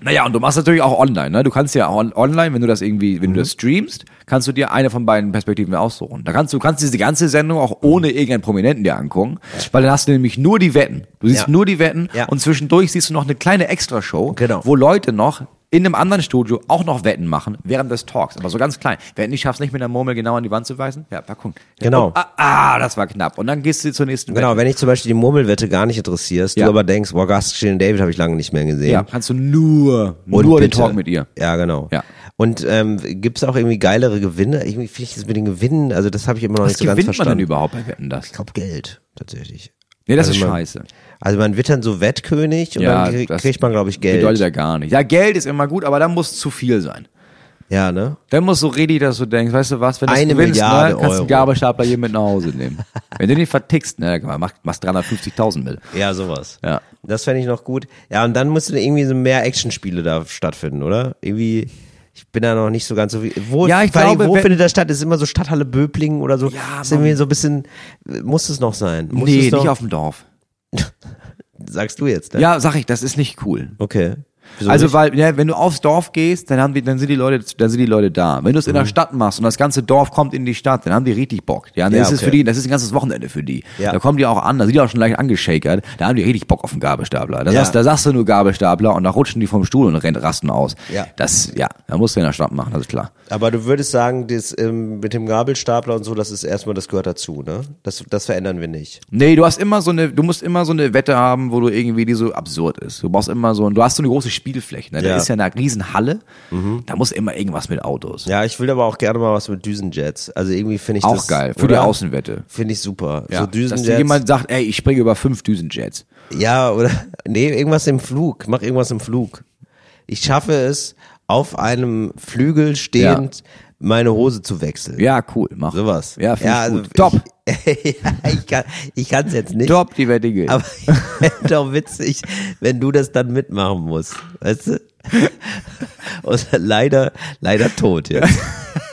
Naja, und du machst natürlich auch online, ne? Du kannst ja on online, wenn du das irgendwie, wenn du das streamst, kannst du dir eine von beiden Perspektiven aussuchen. Da kannst du, kannst diese ganze Sendung auch ohne irgendeinen Prominenten dir angucken, weil dann hast du nämlich nur die Wetten. Du siehst Ja. nur die Wetten Ja. und zwischendurch siehst du noch eine kleine Extrashow, Genau. wo Leute noch in einem anderen Studio auch noch Wetten machen während des Talks, aber so ganz klein. Wetten, ich schaff's nicht mit der Murmel genau an die Wand zu weisen. Ja, mal gucken. Genau. Und, ah, ah, das war knapp. Und dann gehst du zur nächsten Genau, Wette. wenn ich zum Beispiel die Murmelwette gar nicht interessierst, Ja. du aber denkst, boah, Gast Shirin David habe ich lange nicht mehr gesehen. Ja, kannst du nur, Und nur den bitte. Talk mit ihr. Ja, genau. Ja. Und ähm, gibt's auch irgendwie geilere Gewinne? Irgendwie finde ich das mit den Gewinnen, also das habe ich immer noch Was nicht so ganz gewinnt man verstanden. denn überhaupt bei Wetten das? Ich glaube Geld, tatsächlich. Nee, das Also ist scheiße. Also man wird dann so Wettkönig und Ja, dann kriegt man, glaube ich, Geld. Bedeutet ja gar nicht. Ja, Geld ist immer gut, aber dann muss zu viel sein. Ja, ne? Dann muss so richtig, dass du denkst, weißt du was, wenn du Eine gewinnst, Milliarde ne, kannst du einen Gabelstapler hier mit nach Hause nehmen. wenn du den vertickst, ne, mach, machst 350.000 mit. Ja, sowas. Ja. Das fände ich noch gut. Ja, und dann müssten irgendwie so mehr Actionspiele da stattfinden, oder? Irgendwie, ich bin da noch nicht so ganz so wie. Wo, Ja, ich glaube, wo wenn- findet das statt? Ist immer so Stadthalle Böblingen oder so. Ja, ist irgendwie so ein bisschen, muss es noch sein? Muss nee, noch, nicht auf dem Dorf. Sagst du jetzt, ne? Ja, sag ich, das ist nicht cool. Okay. Wieso also nicht? weil, ja, wenn du aufs Dorf gehst, dann haben die, dann sind die Leute, dann sind die Leute da. Wenn du es in Mhm. der Stadt machst und das ganze Dorf kommt in die Stadt, dann haben die richtig Bock. Ja, das Ja, ist okay. für die, das ist ein ganzes Wochenende für die. Ja. Da kommen die auch an, da sind die auch schon leicht angeschakert, da haben die richtig Bock auf den Gabelstapler. Da, Ja. sagst, da sagst du nur Gabelstapler und da rutschen die vom Stuhl und rennen, rasten aus. Ja. Das, ja, da musst du in der Stadt machen, das ist klar. Aber du würdest sagen, das, ähm, mit dem Gabelstapler und so, das ist erstmal, das gehört dazu, ne? Das, das verändern wir nicht. Nee, du hast immer so eine, du musst immer so eine Wette haben, wo du irgendwie, die so absurd ist. Du brauchst immer so, du hast so eine große Spielfläche, ne? Da Ja. Mhm. ist ja eine riesen Halle, da muss immer irgendwas mit Autos. Ja, ich will aber auch gerne mal was mit Düsenjets. Also irgendwie finde ich Auch das. geil, für die oder? Außenwette. Finde ich super. Ja, so dass Düsenjets. jemand sagt, ey, ich springe über fünf Düsenjets. Ja, oder nee, irgendwas im Flug. Mach irgendwas im Flug. Ich schaffe es, auf einem Flügel stehend meine Hose zu wechseln. Ja, cool, mach. Sowas. Ja, ja, ich also. Top, Ich, kann ich es jetzt nicht. top, die Wette gilt. Aber doch witzig, wenn du das dann mitmachen musst. Weißt du? Und leider, leider tot jetzt.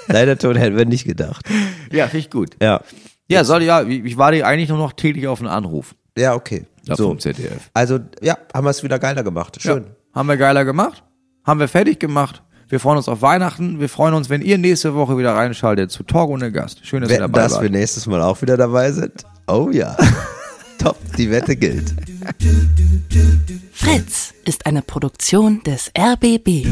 leider tot hätten wir nicht gedacht. ja, finde ich gut. Ja. Ja, soll ja, ich warte eigentlich nur noch täglich auf einen Anruf. Ja, okay. So. vom ZDF. Also, ja, haben wir es wieder geiler gemacht. Schön. Ja. Haben wir geiler gemacht? Haben wir fertig gemacht? Wir freuen uns auf Weihnachten. Wir freuen uns, wenn ihr nächste Woche wieder reinschaltet zu Talk ohne Gast. Schön, dass ihr Wetten, dabei dass wart. wir nächstes Mal auch wieder dabei sind? Oh ja. Top, die Wette gilt. Fritz ist eine Produktion des RBB.